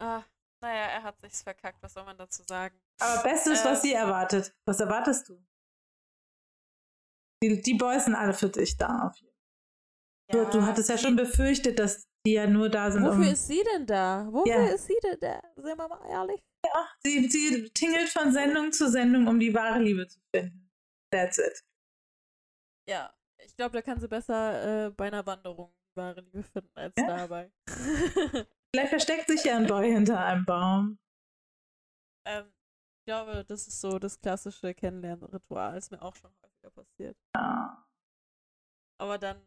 Ah, naja, er hat sich's verkackt, was soll man dazu sagen? Aber Bestes, Äh, was sie erwartet. Was erwartest du? Die, die Boys sind alle für dich da. Auf jeden Fall. Du, du hattest ja schon befürchtet, dass die ja nur da sind, Wofür um. ist sie denn da? Wofür Ja. ist sie denn da? Sind wir mal ehrlich? sie, sie tingelt von Sendung zu Sendung, um die wahre Liebe zu finden. That's it. Ja. Ich glaube, da kann sie besser äh, bei einer Wanderung die wahre Liebe finden als Ja. dabei. Vielleicht versteckt sich ja ein Boy hinter einem Baum. ähm, ich glaube, das ist so das klassische Kennenlernritual. Ist mir auch schon häufiger passiert. Ja. Aber dann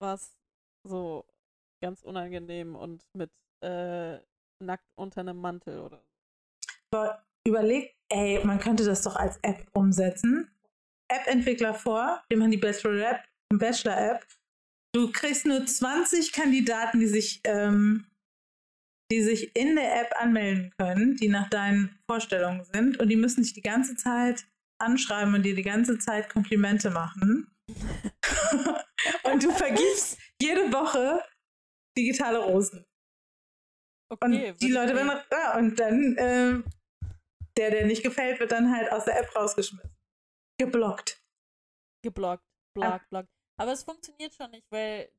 war es so ganz unangenehm und mit äh, nackt unter einem Mantel oder so. Aber überleg, ey, man könnte das doch als App umsetzen. App-Entwickler vor, wir machen die Bachelor-App, Bachelor-App. Du kriegst nur 20 Kandidaten, die sich, ähm, die sich in der App anmelden können, die nach deinen Vorstellungen sind und die müssen dich die ganze Zeit anschreiben und dir die ganze Zeit Komplimente machen. und du vergibst jede Woche digitale Rosen. Und Okay, die würde Leute werden, ja, und dann, ähm, der, der nicht gefällt, wird dann halt aus der App rausgeschmissen. Geblockt. geblockt, blockt, blockt. Aber es funktioniert schon nicht, weil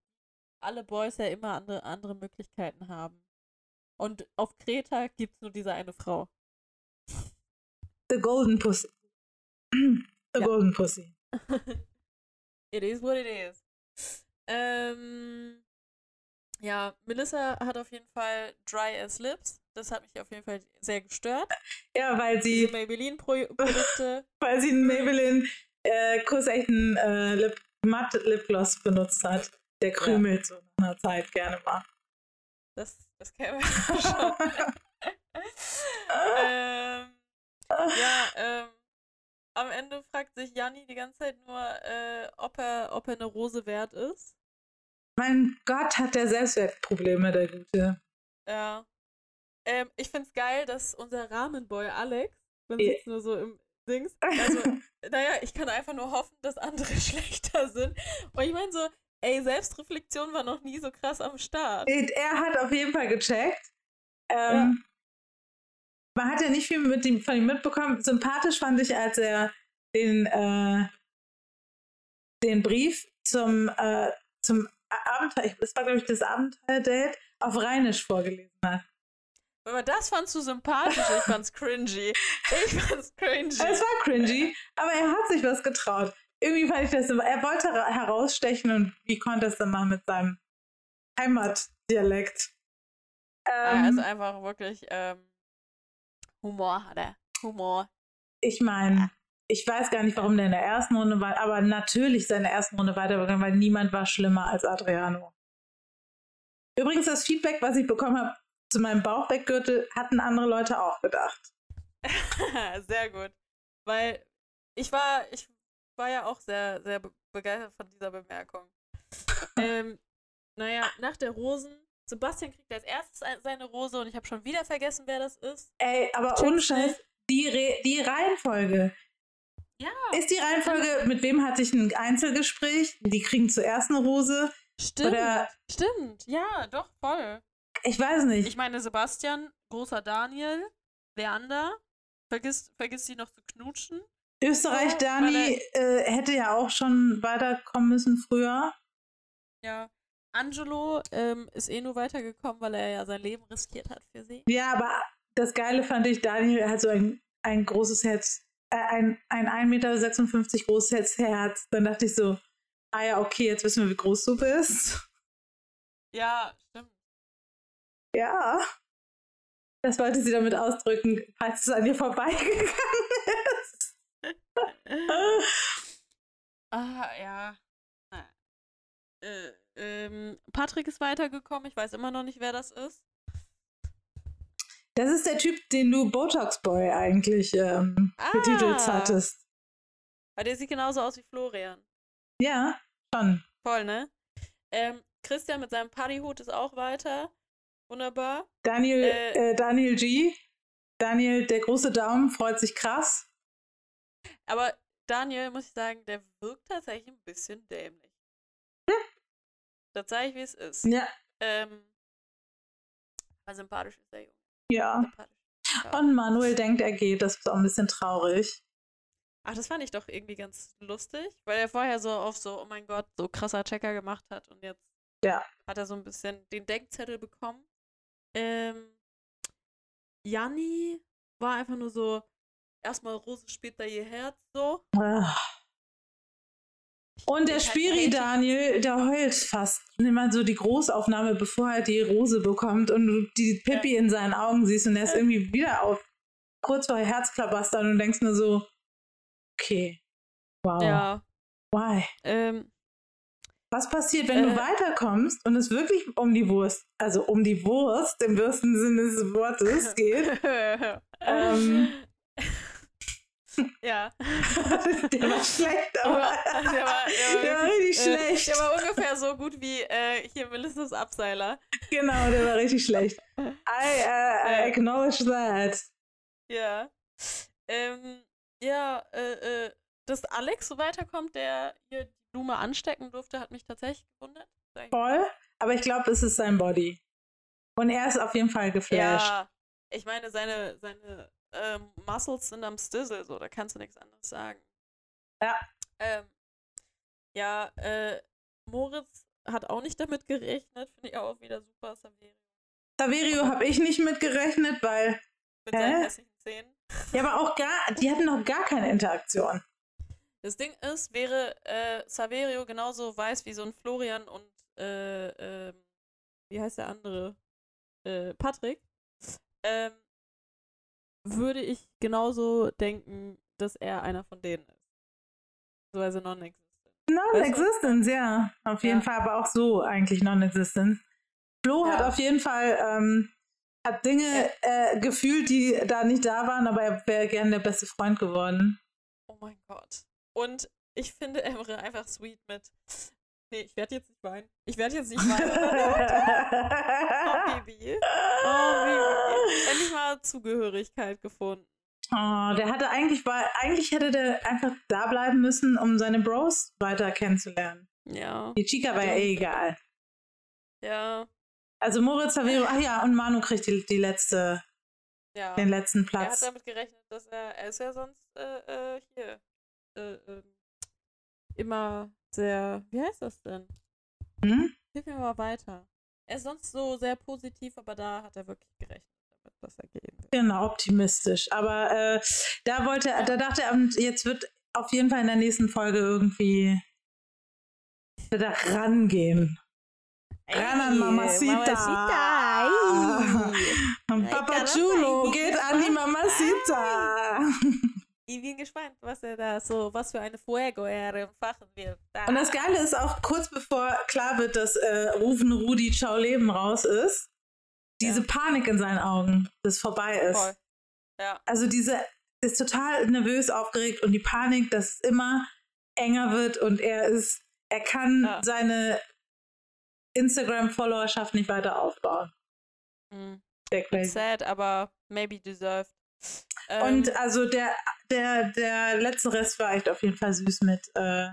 alle Boys ja immer andere, andere Möglichkeiten haben. Und auf Kreta gibt es nur diese eine Frau. The Golden Pussy. The Ja. Golden Pussy. it is what it is. Ähm, ja, Melissa hat auf jeden Fall Dry as Lips. Das hat mich auf jeden Fall sehr gestört. Ja, weil sie, Maybelline-Produkte. weil sie einen Maybelline äh, kurzechten äh, Lip, Matte Lipgloss benutzt hat. Der krümelt so nach einer Zeit gerne mal. Das, das kennen wir ja schon. ähm, ja, ähm, am Ende fragt sich Janni die ganze Zeit nur, äh, ob, er, ob er eine Rose wert ist. mein Gott, hat der Selbstwertprobleme, der Gute. Ja. Ähm, ich find's geil, dass unser Rahmenboy Alex, man Ja. sieht's nur so im Dings, also, naja, ich kann einfach nur hoffen, dass andere schlechter sind. Und ich meine so, ey, Selbstreflexion war noch nie so krass am Start. Er hat auf jeden Fall gecheckt. Ähm, Man hat ja nicht viel mit ihm, von ihm mitbekommen. Sympathisch fand ich, als er den, äh, den Brief zum, äh, zum Abenteuer, das war glaube ich das Abenteuer-Date, auf Rheinisch vorgelesen hat. Aber das fandst du sympathisch, ich fand's cringy. Ich fand's cringy. Es war cringy, aber er hat sich was getraut. Irgendwie fand ich das, er wollte ra- herausstechen und wie konnte es dann machen mit seinem Heimatdialekt. Ja, Ähm, also einfach wirklich ähm, Humor hat er. Humor. ich meine, ich weiß gar nicht, warum der in der ersten Runde war, aber natürlich seine ersten Runde weitergegangen, weil niemand war schlimmer als Adriano. Übrigens, das Feedback, was ich bekommen habe zu meinem Bauchweggürtel, hatten andere Leute auch gedacht. sehr gut. Weil ich war, ich war ja auch sehr, sehr be begeistert von dieser Bemerkung. ähm, naja, nach der Rosen, Sebastian kriegt als erstes ein- seine Rose und ich habe schon wieder vergessen, wer das ist. Ey, aber ohne Scheiß, die, Re die Reihenfolge. Ja. Ist die Reihenfolge, mit wem hatte ich ein Einzelgespräch? Die kriegen zuerst eine Rose. Stimmt. Oder- Stimmt. Ja, doch, voll. Ich weiß nicht. Ich meine, Sebastian, großer Daniel, Leander, vergiss, vergiss sie noch zu knutschen. Österreich Ja, Dani äh, hätte ja auch schon weiterkommen müssen früher. Ja. Angelo ähm, ist eh nur weitergekommen, weil er ja sein Leben riskiert hat für sie. Ja, aber das Geile fand ich, Daniel hat so ein, ein großes Herz, äh, ein, ein 1,56 Meter großes Herz. Dann dachte ich so, ah ja, okay, jetzt wissen wir, wie groß du bist. Ja, stimmt. Ja. Das wollte sie damit ausdrücken, falls es an ihr vorbeigegangen ist. Ah, ja. Äh, ähm, Patrick ist weitergekommen. Ich weiß immer noch nicht, wer das ist. Das ist der Typ, den du Botox Boy eigentlich ähm, betitelt Ah. hattest. Aber der sieht genauso aus wie Florian. Ja, schon. Voll, ne? Ähm, Christian mit seinem Partyhut ist auch weiter. Wunderbar. Daniel, Äh. äh, Daniel G. Daniel, der große Daumen, freut sich krass. Aber Daniel, muss ich sagen, der wirkt tatsächlich ein bisschen dämlich. Das sage ich, wie es ist. Ja, Ähm, aber sympathisch ist der Junge. ja. Und Manuel denkt, er geht. Das ist auch ein bisschen traurig. Ach, das fand ich doch irgendwie ganz lustig, weil er vorher so auf so, oh mein Gott, so krasser Checker gemacht hat und jetzt Ja. hat er so ein bisschen den Denkzettel bekommen. Ähm, Janni war einfach nur so, erstmal Rose später ihr Herz, so. Ah, Und der Spiri Daniel, der heult fast. Nimm mal so die Großaufnahme, bevor er die Rose bekommt und du die Pippi in seinen Augen siehst und er ist irgendwie wieder auf kurz vor Herzklabastern und denkst nur so, okay, wow, Ja. why? Ähm, Was passiert, wenn du Äh. weiterkommst und es wirklich um die Wurst, also um die Wurst im wahrsten Sinne des Wortes geht? Ähm. ja. der war schlecht, Aber, aber der war, der der war richtig äh, schlecht. der war ungefähr so gut wie äh, hier Melissas Abseiler. Genau, der war richtig schlecht. I, uh, I Ja. acknowledge that. Ja. Ähm, ja, äh, äh, dass Alex so weiterkommt, der hier die Blume anstecken durfte, hat mich tatsächlich gewundert. Voll, aber ich glaube, es ist sein Body. Und er ist auf jeden Fall geflasht. Ja, ich meine, seine, seine ähm, Muscles sind am Stizzle, so, da kannst du nichts anderes sagen. Ja. Ähm, ja, äh, Moritz hat auch nicht damit gerechnet, finde ich auch wieder super, Saverio. Saverio habe ich nicht mitgerechnet, weil. Mit Hä? seinen hässlichen Zähnen. Ja, aber auch gar. Die hatten noch gar keine Interaktion. Das Ding ist, wäre äh, Saverio genauso weiß wie so ein Florian und äh, ähm, wie heißt der andere? Äh, Patrick, ähm, würde ich genauso denken, dass er einer von denen ist. So also non-existent. Non-Existence, ja. Auf jeden Ja. Fall, aber auch so eigentlich Non-Existence. Flo hat Ja. auf jeden Fall ähm, hat Dinge äh, gefühlt, die da nicht da waren, aber er wäre gern der beste Freund geworden. Oh mein Gott. Und ich finde Emre einfach sweet mit. Nee, ich werde jetzt nicht weinen. Ich werde jetzt nicht weinen. oh, Baby. Oh, Baby. Endlich mal Zugehörigkeit gefunden. Oh, der hatte eigentlich, war, eigentlich hätte der einfach da bleiben müssen, um seine Bros weiter kennenzulernen. Ja. Die Chica war ja eh egal. Ja. Also Moritz Saverio, ach ja, und Manu kriegt die, die letzte, Ja. den letzten Er hat Platz. damit gerechnet, dass er, er ist ja sonst äh, äh, hier äh, ähm, immer sehr, wie heißt das denn? Hm? Hilf mir mal weiter. Er ist sonst so sehr positiv, aber da hat er wirklich gerechnet damit, dass er gehen wird. Genau, optimistisch. Aber äh, da wollte, da dachte er, jetzt wird auf jeden Fall in der nächsten Folge irgendwie er rangehen. Ran an Mamacita. Und Ay, Papa Chulo geht an die. Mamacita. Ich bin gespannt, was er da so, was für eine Fuego er entfachen wird. Da. Und das Geile ist auch, kurz bevor klar wird, dass äh, Rufen Rudi Ciao Leben raus ist, diese Ja. Panik in seinen Augen, das vorbei ist. Voll. Ja. Also diese ist total nervös, aufgeregt und die Panik, dass es immer enger wird und er ist, er kann Ja. seine Instagram-Followerschaft nicht weiter aufbauen. Mhm. Sad, aber maybe deserved. Ähm, Und also der, der, der letzte Rest war echt auf jeden Fall süß mit, äh,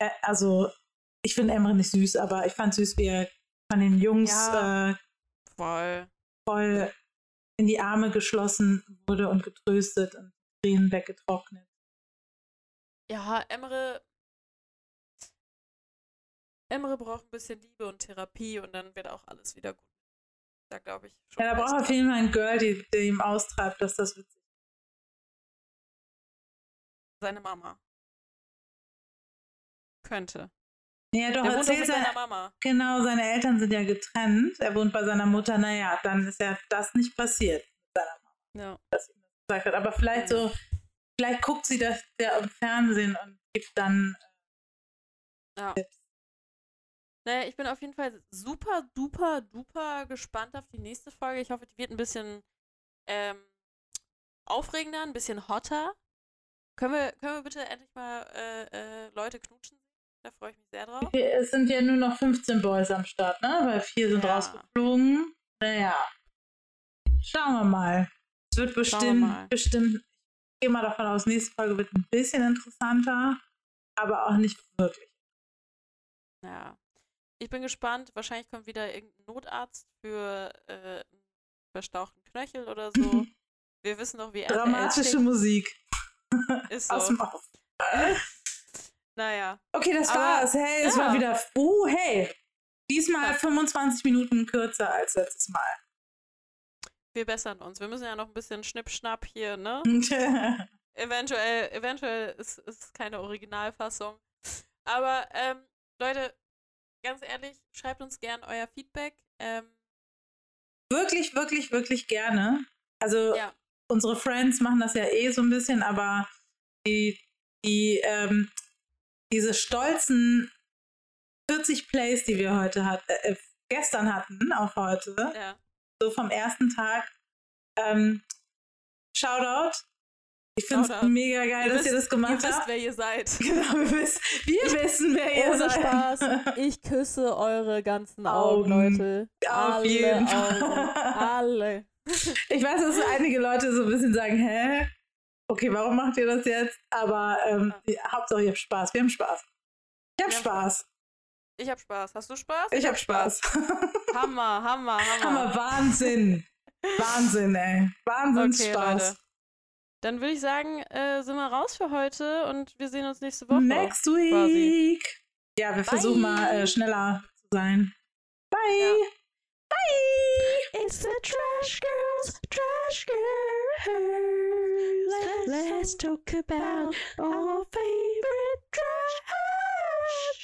äh, also ich finde Emre nicht süß, aber ich fand süß, wie er von den Jungs Ja. äh, voll. voll in die Arme geschlossen wurde und getröstet und Tränen weggetrocknet. Ja, Emre. Emre braucht ein bisschen Liebe und Therapie und dann wird auch alles wieder gut. Da glaube ich schon. Ja, da braucht er auf jeden Fall ein Girl, die, die ihm austreibt, dass das witzig ist. Seine Mama. Könnte. Ja, doch, erzählt mit seiner seine, Mama. genau, seine Eltern sind ja getrennt. Er wohnt bei seiner Mutter. Naja, dann ist ja das nicht passiert, Ja. dass ihm das gesagt hat. Aber vielleicht Mhm. so, vielleicht guckt sie das ja im Fernsehen und gibt dann ja. Tipps. Naja, ich bin auf jeden Fall super, duper, duper gespannt auf die nächste Folge. Ich hoffe, die wird ein bisschen ähm, aufregender, ein bisschen hotter. Können wir, können wir bitte endlich mal äh, äh, Leute knutschen? Da freue ich mich sehr drauf. Es sind ja nur noch 15 Boys am Start, ne? Weil vier sind Ja. rausgeflogen. Naja. Schauen wir mal. Es wird wir bestimmt, mal. bestimmt, ich gehe mal davon aus, nächste Folge wird ein bisschen interessanter, aber auch nicht wirklich. Ja. Ich bin gespannt. Wahrscheinlich kommt wieder irgendein Notarzt für äh, einen verstauchten Knöchel oder so. Wir wissen doch, wie RTL Dramatische. Musik ist aus so. dem Off. naja. Okay, das Aber- war's. Hey, es ja. war wieder. Uh, hey. Diesmal Ja. 25 Minuten kürzer als letztes Mal. Wir bessern uns. Wir müssen ja noch ein bisschen Schnipp-Schnapp hier, ne? Eventuell, eventuell ist es keine Originalfassung. Aber ähm, Leute, ganz ehrlich, schreibt uns gern euer Feedback. Ähm, Wirklich, wirklich, wirklich gerne. Also ja, unsere Friends machen das ja eh so ein bisschen, aber die, die, ähm, diese stolzen 40 Plays, die wir heute hat, äh, gestern hatten, auf heute, ja. so vom ersten Tag, ähm, Shoutout. Ich finde es mega geil, dass ihr das ihr gemacht wisst, habt. wer ihr seid. Genau, wir wissen, wir wissen wer ihr Ohne seid. Spaß. Ich küsse eure ganzen Augen, Augen. Leute. Auf Alle jeden Augen. Fall. Alle. Ich weiß, dass einige Leute so ein bisschen sagen, hä? Okay, warum macht ihr das jetzt? Aber ähm, Hauptsache ihr habt Spaß. Wir haben Spaß. Ich hab Spaß. Ich hab Spaß. Hast du Spaß? Ich hab Spaß. Hammer, Hammer, Hammer. Hammer, Wahnsinn. Wahnsinn, ey. Wahnsinns Okay, Spaß. Leute. Dann würde ich sagen, äh, sind wir raus für heute und wir sehen uns nächste Woche. Next quasi. week. Ja, wir Bye. versuchen mal äh, schneller zu sein. Bye. Ja. Bye. It's the Trash Girls, Trash Girls. Let's talk about our favorite trash